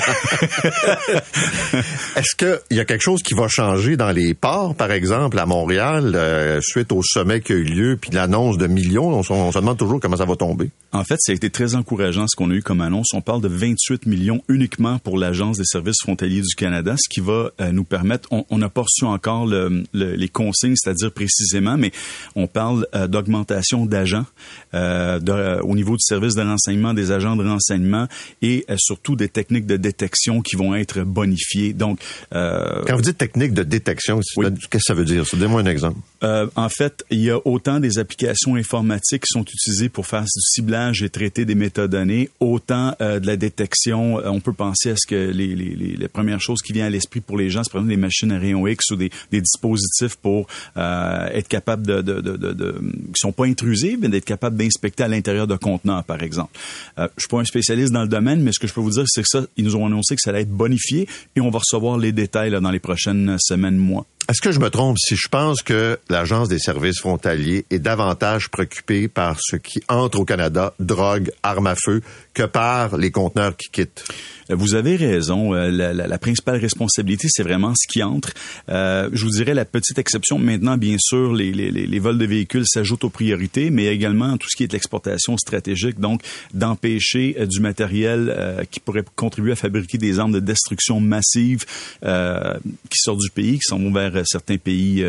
S3: Est-ce qu'il y a quelque chose qui va changer dans les ports, par exemple, à Montréal, euh, suite au sommet qui a eu lieu, puis l'annonce de millions? On, se demande toujours comment ça va tomber.
S6: En fait, ça a été très encourageant ce qu'on a eu comme annonce. On parle de 28 millions uniquement pour l'Agence des services frontaliers du Canada, ce qui va euh, nous permettre, on n'a pas reçu encore les consignes, c'est-à-dire précisément, mais on parle euh, d'augmentation d'agents au niveau du service de renseignement, des agents de renseignement et surtout des techniques de détection qui vont être bonifiées. Donc,
S3: quand vous dites technique de détection, qu'est-ce que ça veut dire? Donnez-moi un exemple.
S6: en fait, il y a autant des applications informatiques qui sont utilisées pour faire du ciblage et traiter des métadonnées, autant de la détection. On peut penser à ce que les, les, les, premières choses qui viennent à l'esprit pour les gens, c'est par exemple des machines à rayon X ou des, des dispositifs pour euh, être capable de, de, de, de, de, qui sont pas intrusifs, mais d'être capable d'inspecter à l'intérieur de conteneurs, par exemple. Euh, je suis pas un spécialiste dans le domaine, mais ce que je peux vous dire, c'est que ça, ils nous ont annoncé que ça allait être bonifié et on va recevoir les détails dans les prochaines semaines, mois.
S3: Est-ce que je me trompe si je pense que l'Agence des services frontaliers est davantage préoccupée par ce qui entre au Canada, drogue, armes à feu, que par les conteneurs qui quittent?
S6: Vous avez raison. Euh, la, principale responsabilité, c'est vraiment ce qui entre. Euh, je vous dirais la petite exception. Maintenant, bien sûr, les, les, les vols de véhicules s'ajoutent aux priorités, mais également tout ce qui est l'exportation stratégique, donc d'empêcher euh, du matériel euh, qui pourrait contribuer à fabriquer des armes de destruction massive qui sortent du pays, qui s'en vont vers certains pays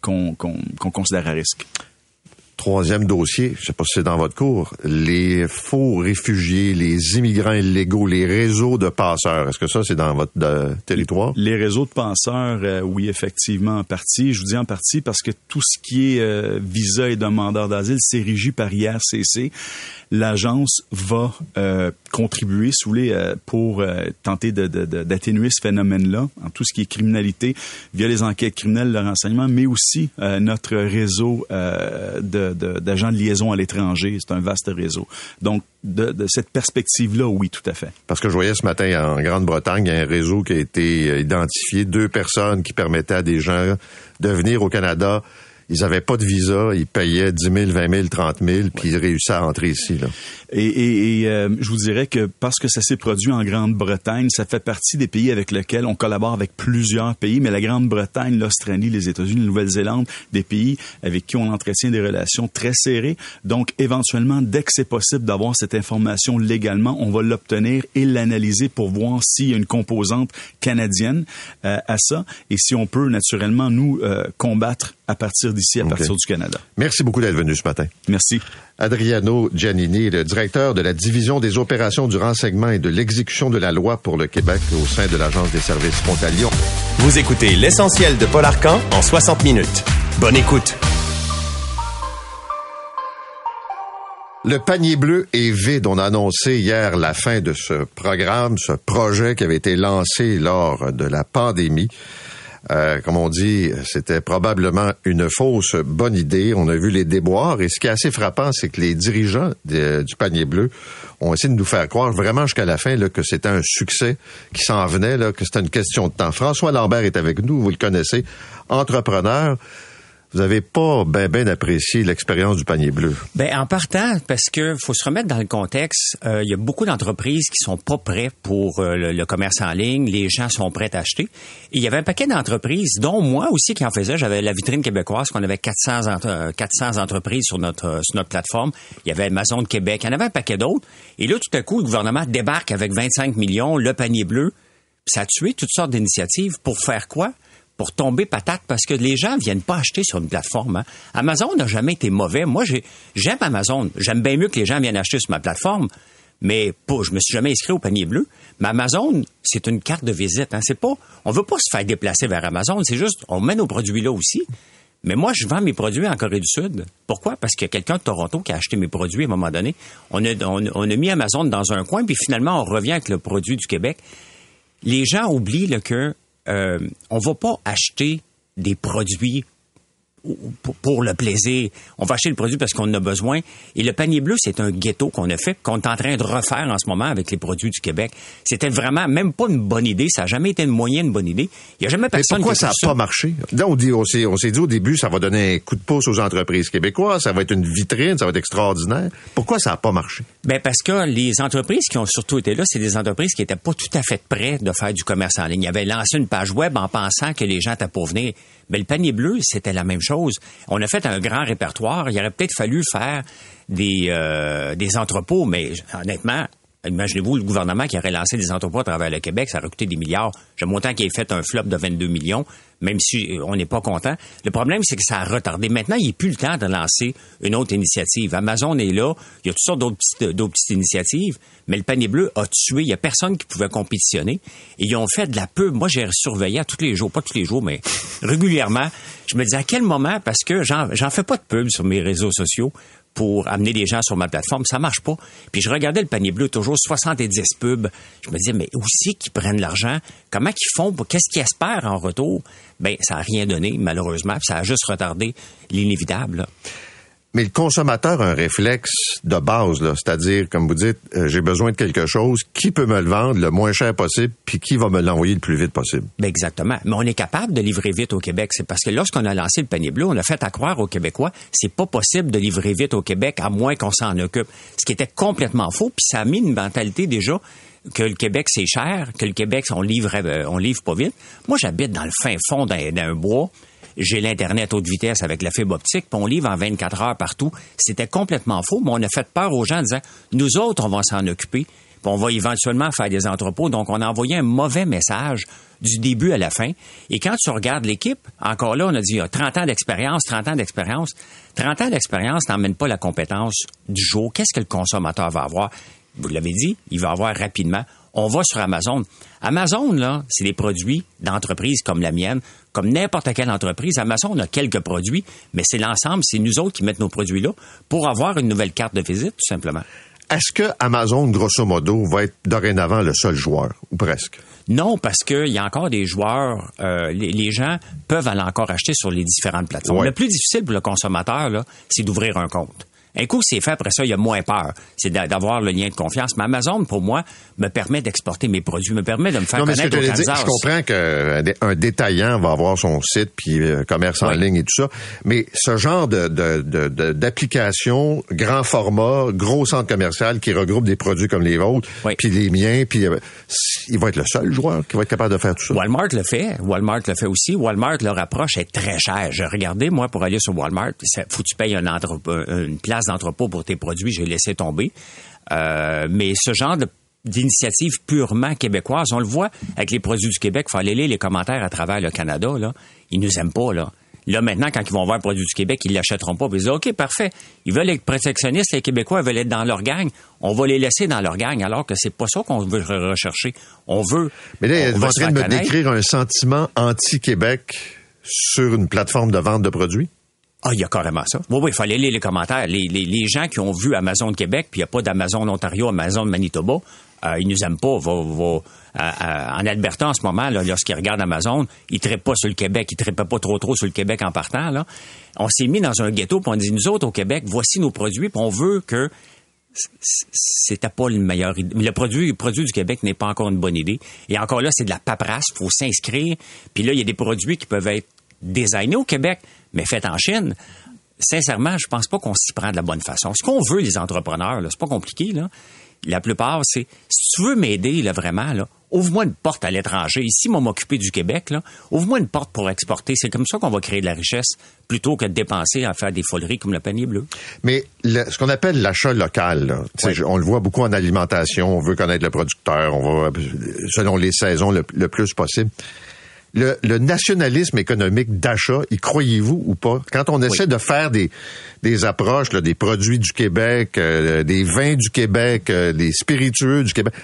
S6: qu'on qu'on considère à risque.
S3: Troisième dossier, je sais pas si c'est dans votre cours, les faux réfugiés, les immigrants illégaux, les réseaux de passeurs. Est-ce que ça, c'est dans votre territoire?
S6: Les réseaux de passeurs, euh, oui, effectivement, en partie. Je vous dis en partie parce que tout ce qui est euh, visa et demandeur d'asile, c'est régi par IRCC. L'agence va euh, contribuer, sous les, pour tenter d'atténuer ce phénomène-là, en tout ce qui est criminalité, via les enquêtes criminelles, le renseignement, mais aussi notre réseau de d'agents de, liaison à l'étranger. C'est un vaste réseau. Donc, de, cette perspective-là, oui, tout à fait.
S3: Parce que je voyais ce matin en Grande-Bretagne, il y a un réseau qui a été euh, identifié, deux personnes qui permettaient à des gens de venir au Canada ils avaient pas de visa, ils payaient 10 000, 20 000, 30 000, puis ils réussissaient à entrer ici. Là.
S6: Et, et, euh, je vous dirais que parce que ça s'est produit en Grande-Bretagne, ça fait partie des pays avec lesquels on collabore avec plusieurs pays, mais la Grande-Bretagne, l'Australie, les États-Unis, la Nouvelle-Zélande, des pays avec qui on entretient des relations très serrées. Donc, éventuellement, dès que c'est possible d'avoir cette information légalement, on va l'obtenir et l'analyser pour voir s'il y a une composante canadienne euh, à ça et si on peut naturellement nous euh, combattre à partir d'ici, à partir du Canada.
S3: Merci beaucoup d'être venu ce matin.
S6: Merci.
S3: Adriano Giannini, le directeur de la division des opérations du renseignement et de l'exécution de la loi pour le Québec au sein de l'Agence des services frontaliers.
S2: Vous écoutez l'essentiel de Paul Arcan en 60 minutes. Bonne écoute.
S3: Le panier bleu est vide. On a annoncé hier la fin de ce programme, ce projet qui avait été lancé lors de la pandémie. Euh, comme on dit, c'était probablement une fausse bonne idée. On a vu les déboires. Et ce qui est assez frappant, c'est que les dirigeants du panier bleu ont essayé de nous faire croire vraiment jusqu'à la fin que c'était un succès qui s'en venait, là, que c'était une question de temps. François Lambert est avec nous, vous le connaissez, entrepreneur vous avez pas bien ben apprécié l'expérience du panier bleu.
S7: Ben en partant, parce que faut se remettre dans le contexte, euh, il y a beaucoup d'entreprises qui sont pas prêtes pour euh, le, commerce en ligne. Les gens sont prêts à acheter. Et il y avait un paquet d'entreprises, dont moi aussi qui en faisais. J'avais la vitrine québécoise, qu'on avait 400, 400 euh, entreprises sur notre sur notre plateforme. Il y avait Amazon de Québec. Il y en avait un paquet d'autres. Et là, tout à coup, le gouvernement débarque avec 25 millions, le panier bleu. Ça a tué toutes sortes d'initiatives. Pour faire quoi? Pour tomber patate parce que les gens viennent pas acheter sur une plateforme. Hein. Amazon n'a jamais été mauvais. Moi, j'aime Amazon. J'aime bien mieux que les gens viennent acheter sur ma plateforme. Mais pas, je me suis jamais inscrit au panier bleu. Mais Amazon, c'est une carte de visite. Hein. C'est pas, on veut pas se faire déplacer vers Amazon. C'est juste, on met nos produits là aussi. Mais moi, je vends mes produits en Corée du Sud. Pourquoi? Parce qu'il y a quelqu'un de Toronto qui a acheté mes produits à un moment donné. On a, on, a mis Amazon dans un coin, puis finalement, on revient avec le produit du Québec. Les gens oublient là, que euh, on va pas acheter des produits pour le plaisir. On va acheter le produit parce qu'on en a besoin. Et le panier bleu, c'est un ghetto qu'on a fait, qu'on est en train de refaire en ce moment avec les produits du Québec. C'était vraiment même pas une bonne idée. Ça n'a jamais été une moyenne bonne idée. Il n'y a jamais personne
S3: Mais pourquoi ça n'a pas marché? Là, on, dit, on s'est dit au début, ça va donner un coup de pouce aux entreprises québécoises, ça va être une vitrine, ça va être extraordinaire. Pourquoi ça n'a pas marché?
S7: Ben parce que les entreprises qui ont surtout été là, c'est des entreprises qui n'étaient pas tout à fait prêtes de faire du commerce en ligne. Ils avaient lancé une page web en pensant que les gens étaient pour venir. Mais le panier bleu, c'était la même chose. On a fait un grand répertoire. Il aurait peut-être fallu faire des, euh, des entrepôts, mais honnêtement, Imaginez-vous le gouvernement qui aurait lancé des entrepôts à travers le Québec, ça aurait coûté des milliards. J'aime autant qu'il ait fait un flop de 22 millions, même si on n'est pas content. Le problème, c'est que ça a retardé. Maintenant, il n'est plus le temps de lancer une autre initiative. Amazon est là, il y a toutes sortes d'autres petites, d'autres petites initiatives, mais le panier bleu a tué. Il n'y a personne qui pouvait compétitionner. Et ils ont fait de la pub. Moi, j'ai surveillé à tous les jours, pas tous les jours, mais régulièrement. Je me disais à quel moment, parce que j'en fais pas de pub sur mes réseaux sociaux, pour amener des gens sur ma plateforme, ça marche pas. Puis je regardais le panier bleu, toujours 70 pubs. Je me disais, mais où c'est qu'ils prennent l'argent? Comment qu'ils font? Qu'est-ce qu'ils espèrent en retour? Ben, ça n'a rien donné, malheureusement. Puis ça a juste retardé l'inévitable.
S3: Mais le consommateur a un réflexe de base, c'est-à-dire, comme vous dites, euh, j'ai besoin de quelque chose, qui peut me le vendre le moins cher possible, puis qui va me l'envoyer le plus vite possible?
S7: Ben exactement. Mais on est capable de livrer vite au Québec. C'est parce que lorsqu'on a lancé le panier bleu, on a fait à croire aux Québécois, c'est pas possible de livrer vite au Québec à moins qu'on s'en occupe. Ce qui était complètement faux, puis ça a mis une mentalité déjà que le Québec c'est cher, que le Québec on livre euh, on livre pas vite. Moi j'habite dans le fin fond d'un bois j'ai l'Internet haute vitesse avec la fibre optique, puis on livre en 24 heures partout. C'était complètement faux, mais on a fait peur aux gens en disant, nous autres, on va s'en occuper, puis on va éventuellement faire des entrepôts. Donc, on a envoyé un mauvais message du début à la fin. Et quand tu regardes l'équipe, encore là, on a dit, il y a 30 ans d'expérience, 30 ans d'expérience. 30 ans d'expérience n'emmène pas la compétence du jour. Qu'est-ce que le consommateur va avoir? Vous l'avez dit, il va avoir rapidement on va sur Amazon. Amazon, là, c'est des produits d'entreprises comme la mienne, comme n'importe quelle entreprise. Amazon a quelques produits, mais c'est l'ensemble, c'est nous autres qui mettons nos produits là pour avoir une nouvelle carte de visite, tout simplement.
S3: Est-ce que Amazon, grosso modo, va être dorénavant le seul joueur, ou presque?
S7: Non, parce qu'il y a encore des joueurs, euh, les, gens peuvent aller encore acheter sur les différentes plateformes. Le plus difficile pour le consommateur, là, c'est d'ouvrir un compte. Un coup, c'est fait, après ça, il y a moins peur. C'est d'avoir le lien de confiance. Mais Amazon, pour moi, me permet d'exporter mes produits, me permet de me faire connaître au Kansas.
S3: Je comprends qu'un détaillant va avoir son site, puis euh, commerce en ligne et tout ça. Mais ce genre d'application, de, grand format, gros centre commercial qui regroupe des produits comme les vôtres, puis les miens, puis euh, il va être le seul joueur qui va être capable de faire tout ça.
S7: Walmart le fait. Walmart le fait aussi. Walmart, leur approche est très chère. J'ai regardé, moi, pour aller sur Walmart, il faut que tu payes une place d'entrepôt pour tes produits, j'ai laissé tomber. Euh, mais ce genre d'initiative purement québécoise, on le voit avec les produits du Québec, il faut aller lire les commentaires à travers le Canada, là. Ils nous aiment pas, là. Là, maintenant, quand ils vont voir un produit du Québec, ils l'achèteront pas. Ils disent, OK, parfait. Ils veulent être protectionnistes, les Québécois veulent être dans leur gang. On va les laisser dans leur gang, alors que c'est pas ça qu'on veut rechercher. On veut.
S3: Mais là, vous en train de me décrire un sentiment anti-Québec sur une plateforme de vente de produits?
S7: Ah, il y a carrément ça. Oui, oui, il fallait lire les commentaires. Les, les, les, gens qui ont vu Amazon de Québec, puis il n'y a pas d'Amazon Ontario, Amazon de Manitoba, euh, ils nous aiment pas. Va, en Alberta, en ce moment, lorsqu'ils regardent Amazon, ils ne pas sur le Québec. Ils ne pas trop trop sur le Québec en partant. Là. On s'est mis dans un ghetto, puis on dit, nous autres, au Québec, voici nos produits, puis on veut que c'était pas le meilleur. Le produit, le produit du Québec n'est pas encore une bonne idée. Et encore là, c'est de la paperasse. Il faut s'inscrire. Puis là, il y a des produits qui peuvent être designés au Québec, mais fait en Chine, sincèrement, je pense pas qu'on s'y prend de la bonne façon. Ce qu'on veut, les entrepreneurs, c'est pas compliqué, là. La plupart, c'est si tu veux m'aider, là, vraiment, là, ouvre-moi une porte à l'étranger. Ici, moi, m'occuper du Québec, là, ouvre-moi une porte pour exporter. C'est comme ça qu'on va créer de la richesse plutôt que de dépenser à faire des foleries comme le panier bleu.
S3: Mais ce qu'on appelle l'achat local, on le voit beaucoup en alimentation. On veut connaître le producteur. On va, selon les saisons, le plus possible le, nationalisme économique d'achat, y croyez-vous ou pas? Quand on essaie de faire des, des approches, là, des produits du Québec, euh, des vins du Québec, euh, des spiritueux du Québec,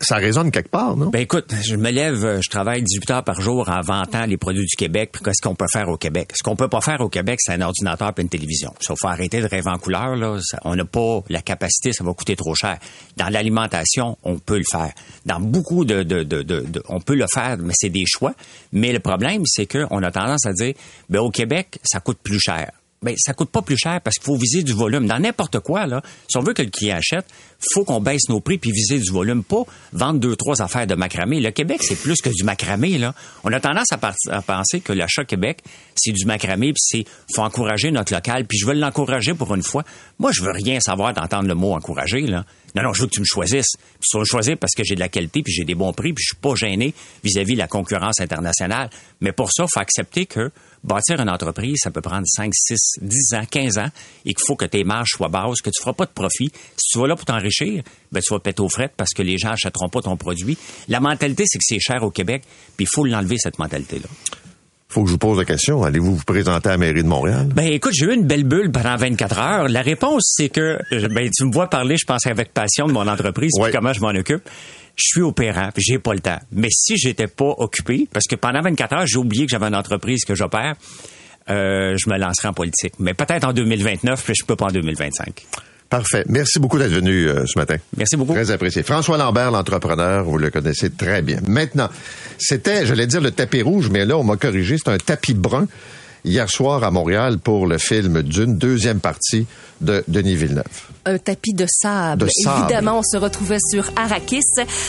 S3: ça résonne quelque part, non?
S7: Ben écoute, je me lève, euh, je travaille 18 heures par jour en vantant les produits du Québec, puis qu'est-ce qu'on peut faire au Québec? Ce qu'on peut pas faire au Québec, c'est un ordinateur et une télévision. Ça faut arrêter de rêver en couleur, là. on n'a pas la capacité, ça va coûter trop cher. Dans l'alimentation, on peut le faire. Dans beaucoup de, de, de, de on peut le faire, mais c'est des choix. Mais le problème, c'est qu'on a tendance à dire, ben au Québec, ça coûte plus cher ben ça coûte pas plus cher parce qu'il faut viser du volume. Dans n'importe quoi, là, si on veut que le client achète, faut qu'on baisse nos prix puis viser du volume, pas vendre deux, trois affaires de macramé. Le Québec, c'est plus que du macramé, là. On a tendance à, penser que l'achat Québec, c'est du macramé puis c'est, faut encourager notre local puis je veux l'encourager pour une fois. Moi, je veux rien savoir d'entendre le mot encourager, là. Non, non, je veux que tu me choisisses. Puis tu vas choisir parce que j'ai de la qualité, puis j'ai des bons prix, puis je suis pas gêné vis-à-vis de la concurrence internationale. Mais pour ça, faut accepter que bâtir une entreprise, ça peut prendre 5, 6, 10 ans, 15 ans, et qu'il faut que tes marges soient basses, que tu feras pas de profit. Si tu vas là pour t'enrichir, ben, tu vas péter aux frettes parce que les gens achèteront pas ton produit. La mentalité, c'est que c'est cher au Québec, puis il faut l'enlever, cette mentalité-là
S3: faut que je vous pose la question. Allez-vous vous présenter à la mairie de Montréal?
S7: Ben écoute, j'ai eu une belle bulle pendant 24 heures. La réponse, c'est que ben tu me vois parler, je pense avec passion de mon entreprise, puis comment je m'en occupe. Je suis opérant, puis j'ai pas le temps. Mais si j'étais pas occupé, parce que pendant 24 heures, j'ai oublié que j'avais une entreprise que j'opère, euh, je me lancerai en politique. Mais peut-être en 2029, puis je peux pas en 2025.
S3: Parfait. Merci beaucoup d'être venu euh, ce matin.
S7: Merci beaucoup.
S3: Très apprécié. François Lambert, l'entrepreneur, vous le connaissez très bien. Maintenant, c'était, j'allais dire le tapis rouge, mais là, on m'a corrigé, c'est un tapis brun hier soir à Montréal pour le film d'une deuxième partie de Denis Villeneuve.
S8: Un tapis de sable. Évidemment, on se retrouvait sur Arrakis.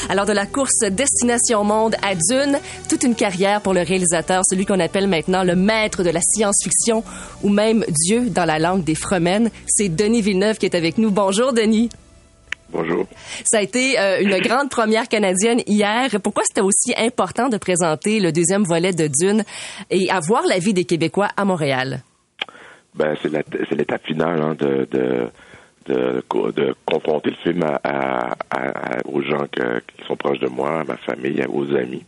S8: Alors de la course Destination Monde à Dune, toute une carrière pour le réalisateur, celui qu'on appelle maintenant le maître de la science-fiction ou même Dieu dans la langue des Fremen. C'est Denis Villeneuve qui est avec nous. Bonjour Denis.
S9: Bonjour.
S8: Ça a été euh, une grande première canadienne hier. Pourquoi c'était aussi important de présenter le deuxième volet de Dune et avoir l'avis des Québécois à Montréal?
S9: Ben, c'est l'étape finale hein, de, de, de, confronter le film à, aux gens qui sont proches de moi, à ma famille, aux amis.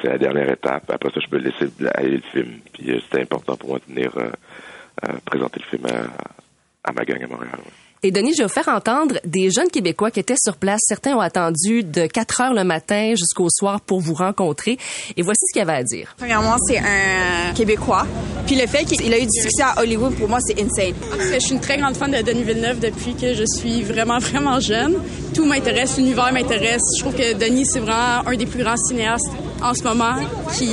S9: C'est la dernière étape. Après ça, je peux laisser aller le film. Puis euh, c'était important pour moi de venir euh, présenter le film à, ma gang à Montréal.
S8: Et Denis, je vais vous faire entendre des jeunes Québécois qui étaient sur place. Certains ont attendu de 4 heures le matin jusqu'au soir pour vous rencontrer. Et voici ce qu'il avait à dire.
S10: Premièrement, c'est un Québécois. Puis le fait qu'il a eu du succès à Hollywood, pour moi, c'est insane. Je suis une très grande fan de Denis Villeneuve depuis que je suis vraiment, vraiment jeune. Tout m'intéresse, l'univers m'intéresse. Je trouve que Denis, c'est vraiment un des plus grands cinéastes en ce moment qui,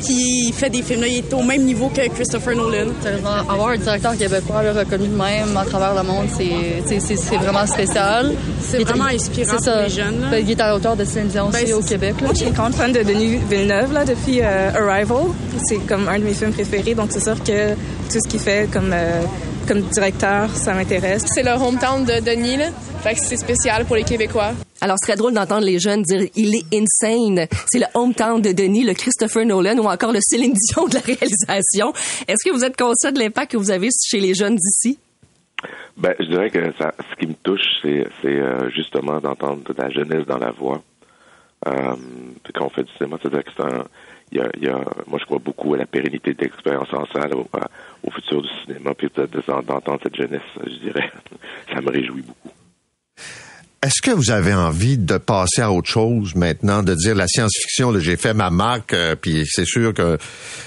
S10: qui fait des films. Là, il est au même niveau que Christopher Nolan.
S11: Avoir un directeur québécois reconnu de même à travers le monde, c'est vraiment spécial.
S10: C'est vraiment inspirant pour les jeunes.
S11: Ben, il est à la hauteur de Céline aussi ben, au Québec.
S12: Moi, je suis une grande fan de Denis Villeneuve là, depuis euh, Arrival. C'est comme un de mes films préférés, donc c'est sûr que tout ce qu'il fait comme... Euh, comme directeur, ça m'intéresse.
S13: C'est le hometown de Denis, là. Fait que c'est spécial pour les Québécois.
S8: Alors, ce serait drôle d'entendre les jeunes dire il est insane. C'est le hometown de Denis, le Christopher Nolan ou encore le Céline Dion de la réalisation. Est-ce que vous êtes conscient de l'impact que vous avez chez les jeunes d'ici?
S9: Ben, je dirais que ça, ce qui me touche, c'est, euh, justement d'entendre de la jeunesse dans la voix. Euh, quand on fait du cinéma, c'est-à-dire que y a, moi, je crois beaucoup à la pérennité de l'expérience en salle, au, au futur du cinéma, puis d'entendre cette jeunesse, je dirais, ça me réjouit beaucoup.
S3: Est-ce que vous avez envie de passer à autre chose maintenant, de dire la science-fiction, j'ai fait ma marque, euh, puis c'est sûr que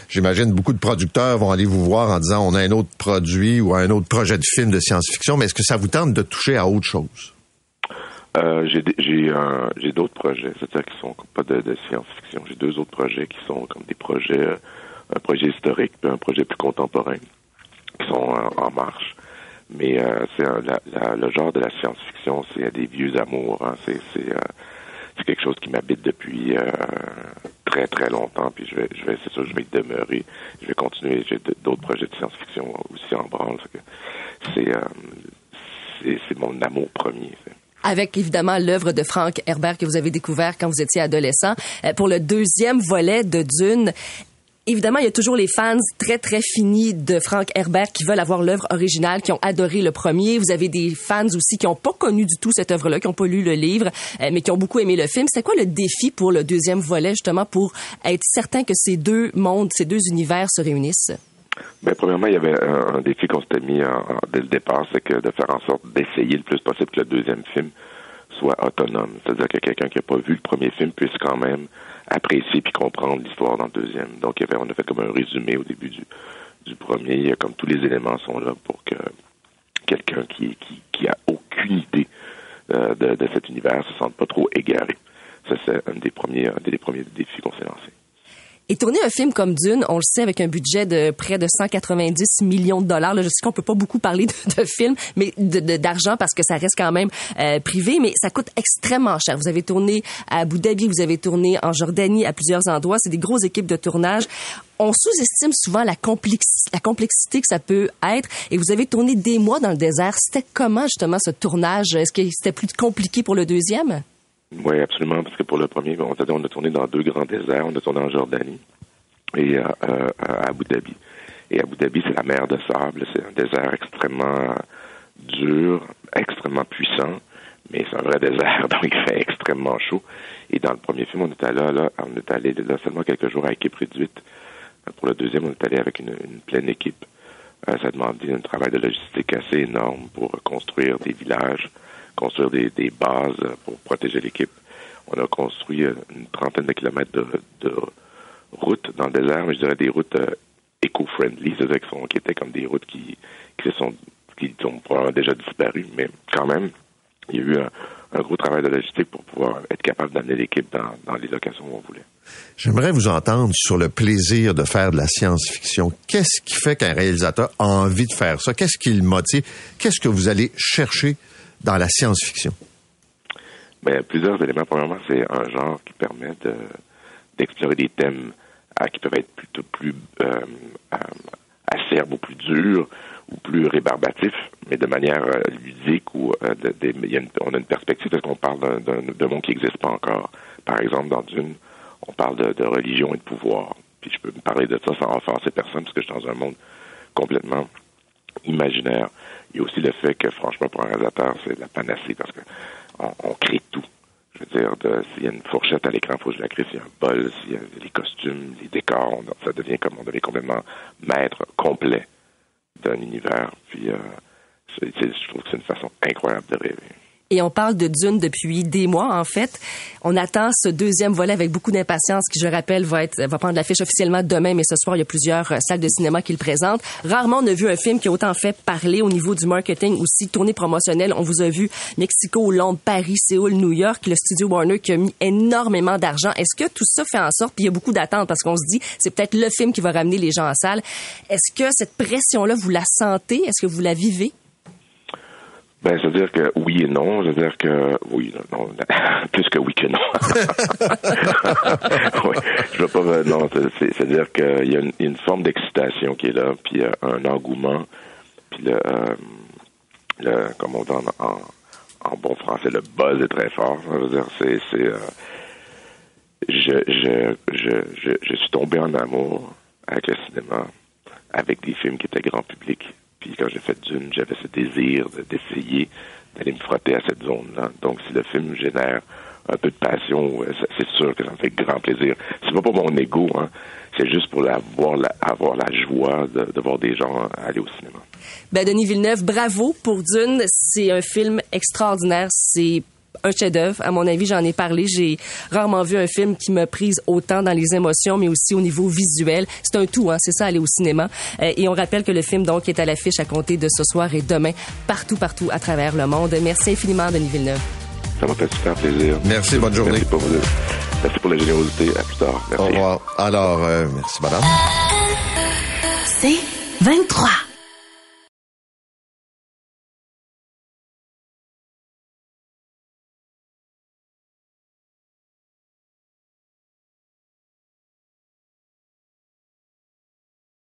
S3: j'imagine beaucoup de producteurs vont aller vous voir en disant on a un autre produit ou un autre projet de film de science-fiction, mais est-ce que ça vous tente de toucher à autre chose?
S9: Euh, j'ai d'autres projets, c'est-à-dire qui sont pas de, de science-fiction. J'ai deux autres projets qui sont comme des projets, euh, un projet historique, puis un projet plus contemporain, qui sont en marche. Mais euh, c'est le genre de la science-fiction, c'est des vieux amours. Hein. C'est euh, quelque chose qui m'habite depuis euh, très très longtemps. Puis je vais je vais c'est ça, je vais y demeurer. Je vais continuer. J'ai d'autres projets de science-fiction aussi en branle. C'est c'est mon amour premier.
S8: avec évidemment l'œuvre de Frank Herbert que vous avez découvert quand vous étiez adolescent. pour le deuxième volet de Dune, Évidemment, il y a toujours les fans très, très finis de Frank Herbert qui veulent avoir l'œuvre originale, qui ont adoré le premier. Vous avez des fans aussi qui n'ont pas connu du tout cette œuvre-là, qui n'ont pas lu le livre, euh, mais qui ont beaucoup aimé le film. C'est quoi le défi pour le deuxième volet, justement, pour être certain que ces deux mondes, ces deux univers se réunissent?
S9: Ben, premièrement, il y avait un, défi qu'on s'était mis dès le départ, c'est que de faire en sorte d'essayer le plus possible que le deuxième film soit autonome. C'est-à-dire que quelqu'un qui n'a pas vu le premier film puisse quand même apprécier puis comprendre l'histoire dans le deuxième. Donc, il y avait, on a fait comme un résumé au début du, du premier. Comme tous les éléments sont là pour que quelqu'un qui, qui, qui a aucune idée euh, de, de, cet univers se sente pas trop égaré. Ça, c'est un des premiers, un des premiers défis qu'on s'est lancé.
S8: Et tourner un film comme Dune, on le sait, avec un budget de près de 190 millions de dollars. Là, je sais qu'on peut pas beaucoup parler de, de film, mais d'argent parce que ça reste quand même euh, privé, mais ça coûte extrêmement cher. Vous avez tourné à Abu Dhabi, vous avez tourné en Jordanie, à plusieurs endroits. C'est des grosses équipes de tournage on sous-estime souvent la, la complexité que ça peut être. Et vous avez tourné des mois dans le désert. C'était comment justement ce tournage? Est-ce que c'était plus compliqué pour le deuxième?
S9: Oui, absolument, parce que pour le premier, on a, tourné dans deux grands déserts. On a tourné en Jordanie et euh, euh, à Abu Dhabi. Et Abu Dhabi, c'est la mer de sable. C'est un désert extrêmement dur, extrêmement puissant, mais c'est un vrai désert, donc il fait extrêmement chaud. Et dans le premier film, on était là, là on est allé là seulement quelques jours à équipe réduite. Pour le deuxième, on est allé avec une, pleine équipe. Euh, ça a demandé un travail de logistique assez énorme pour construire des villages, construire des, bases pour protéger l'équipe. On a construit une trentaine de kilomètres de, routes dans le désert, mais je dirais des routes euh, éco-friendly, c'est-à-dire qui, étaient comme des routes qui, qui sont qui ont probablement déjà disparu, mais quand même, il y a eu un, gros travail de logistique pour pouvoir être capable d'amener l'équipe dans, dans les locations où on voulait.
S3: J'aimerais vous entendre sur le plaisir de faire de la science-fiction. Qu'est-ce qui fait qu'un réalisateur a envie de faire ça? Qu'est-ce qui le motive? Qu'est-ce que vous allez chercher dans la science-fiction?
S9: Bien, plusieurs éléments. Premièrement, c'est un genre qui permet d'explorer des thèmes euh, qui peuvent être plutôt plus euh, euh, acerbes ou plus durs ou plus rébarbatifs, mais de manière ludique ou on a une perspective parce qu'on parle d'un monde qui n'existe pas encore? Par exemple, dans Dune, on parle de, religion et de pouvoir. Puis je peux me parler de ça sans offenser personne parce que je suis dans un monde complètement imaginaire. Il y a aussi le fait que, franchement, pour un réalisateur, c'est la panacée parce que on, crée tout. Je veux dire, s'il y a une fourchette à l'écran, il faut que je la crée. S'il y a un bol, s'il y a les costumes, les décors, ça devient comme on devient complètement maître complet d'un univers. Puis, euh, je trouve que c'est une façon incroyable de rêver.
S8: Et on parle de Dune depuis des mois, en fait. On attend ce deuxième volet avec beaucoup d'impatience, qui, je rappelle, va être, va prendre l'affiche officiellement demain, mais ce soir, il y a plusieurs euh, salles de cinéma qui le présentent. Rarement, on a vu un film qui a autant fait parler au niveau du marketing, aussi tournée promotionnelle. On vous a vu Mexico, Londres, Paris, Séoul, New York, le studio Warner qui a mis énormément d'argent. Est-ce que tout ça fait en sorte, puis il y a beaucoup d'attentes parce qu'on se dit, c'est peut-être le film qui va ramener les gens en salle. Est-ce que cette pression-là, vous la sentez? Est-ce que vous la vivez?
S9: Ben, c'est-à-dire que oui et non. C'est-à-dire que oui, non, plus que oui que non. oui, je veux pas. Non, c'est-à-dire qu'il y a une, une forme d'excitation qui est là, puis a un engouement, puis le, euh, le comme on dit en, en, bon français, le buzz est très fort. Ça veut dire, c'est, c'est, euh, je, je, je, je, je suis tombé en amour avec le cinéma, avec des films qui étaient grand public puis quand j'ai fait Dune, j'avais ce désir d'essayer d'aller me frotter à cette zone-là. Donc, si le film génère un peu de passion, euh, c'est sûr que ça me fait grand plaisir. C'est pas pour mon ego, hein. C'est juste pour avoir la, joie de, de voir des gens aller au cinéma.
S8: Ben, Denis Villeneuve, bravo pour Dune. C'est un film extraordinaire. C'est un chef-d'œuvre. À mon avis, j'en ai parlé. J'ai rarement vu un film qui me prise autant dans les émotions, mais aussi au niveau visuel. C'est un tout, hein, c'est ça, aller au cinéma. Euh, et on rappelle que le film donc est à l'affiche à compter de ce soir et demain, partout, partout à travers le monde. Merci infiniment, Denis Villeneuve.
S9: Ça m'a fait super plaisir.
S3: Merci, bonne journée.
S9: Merci pour, merci pour la générosité. À plus tard. Merci.
S3: Au revoir. Alors, euh, merci, madame.
S1: C'est 23.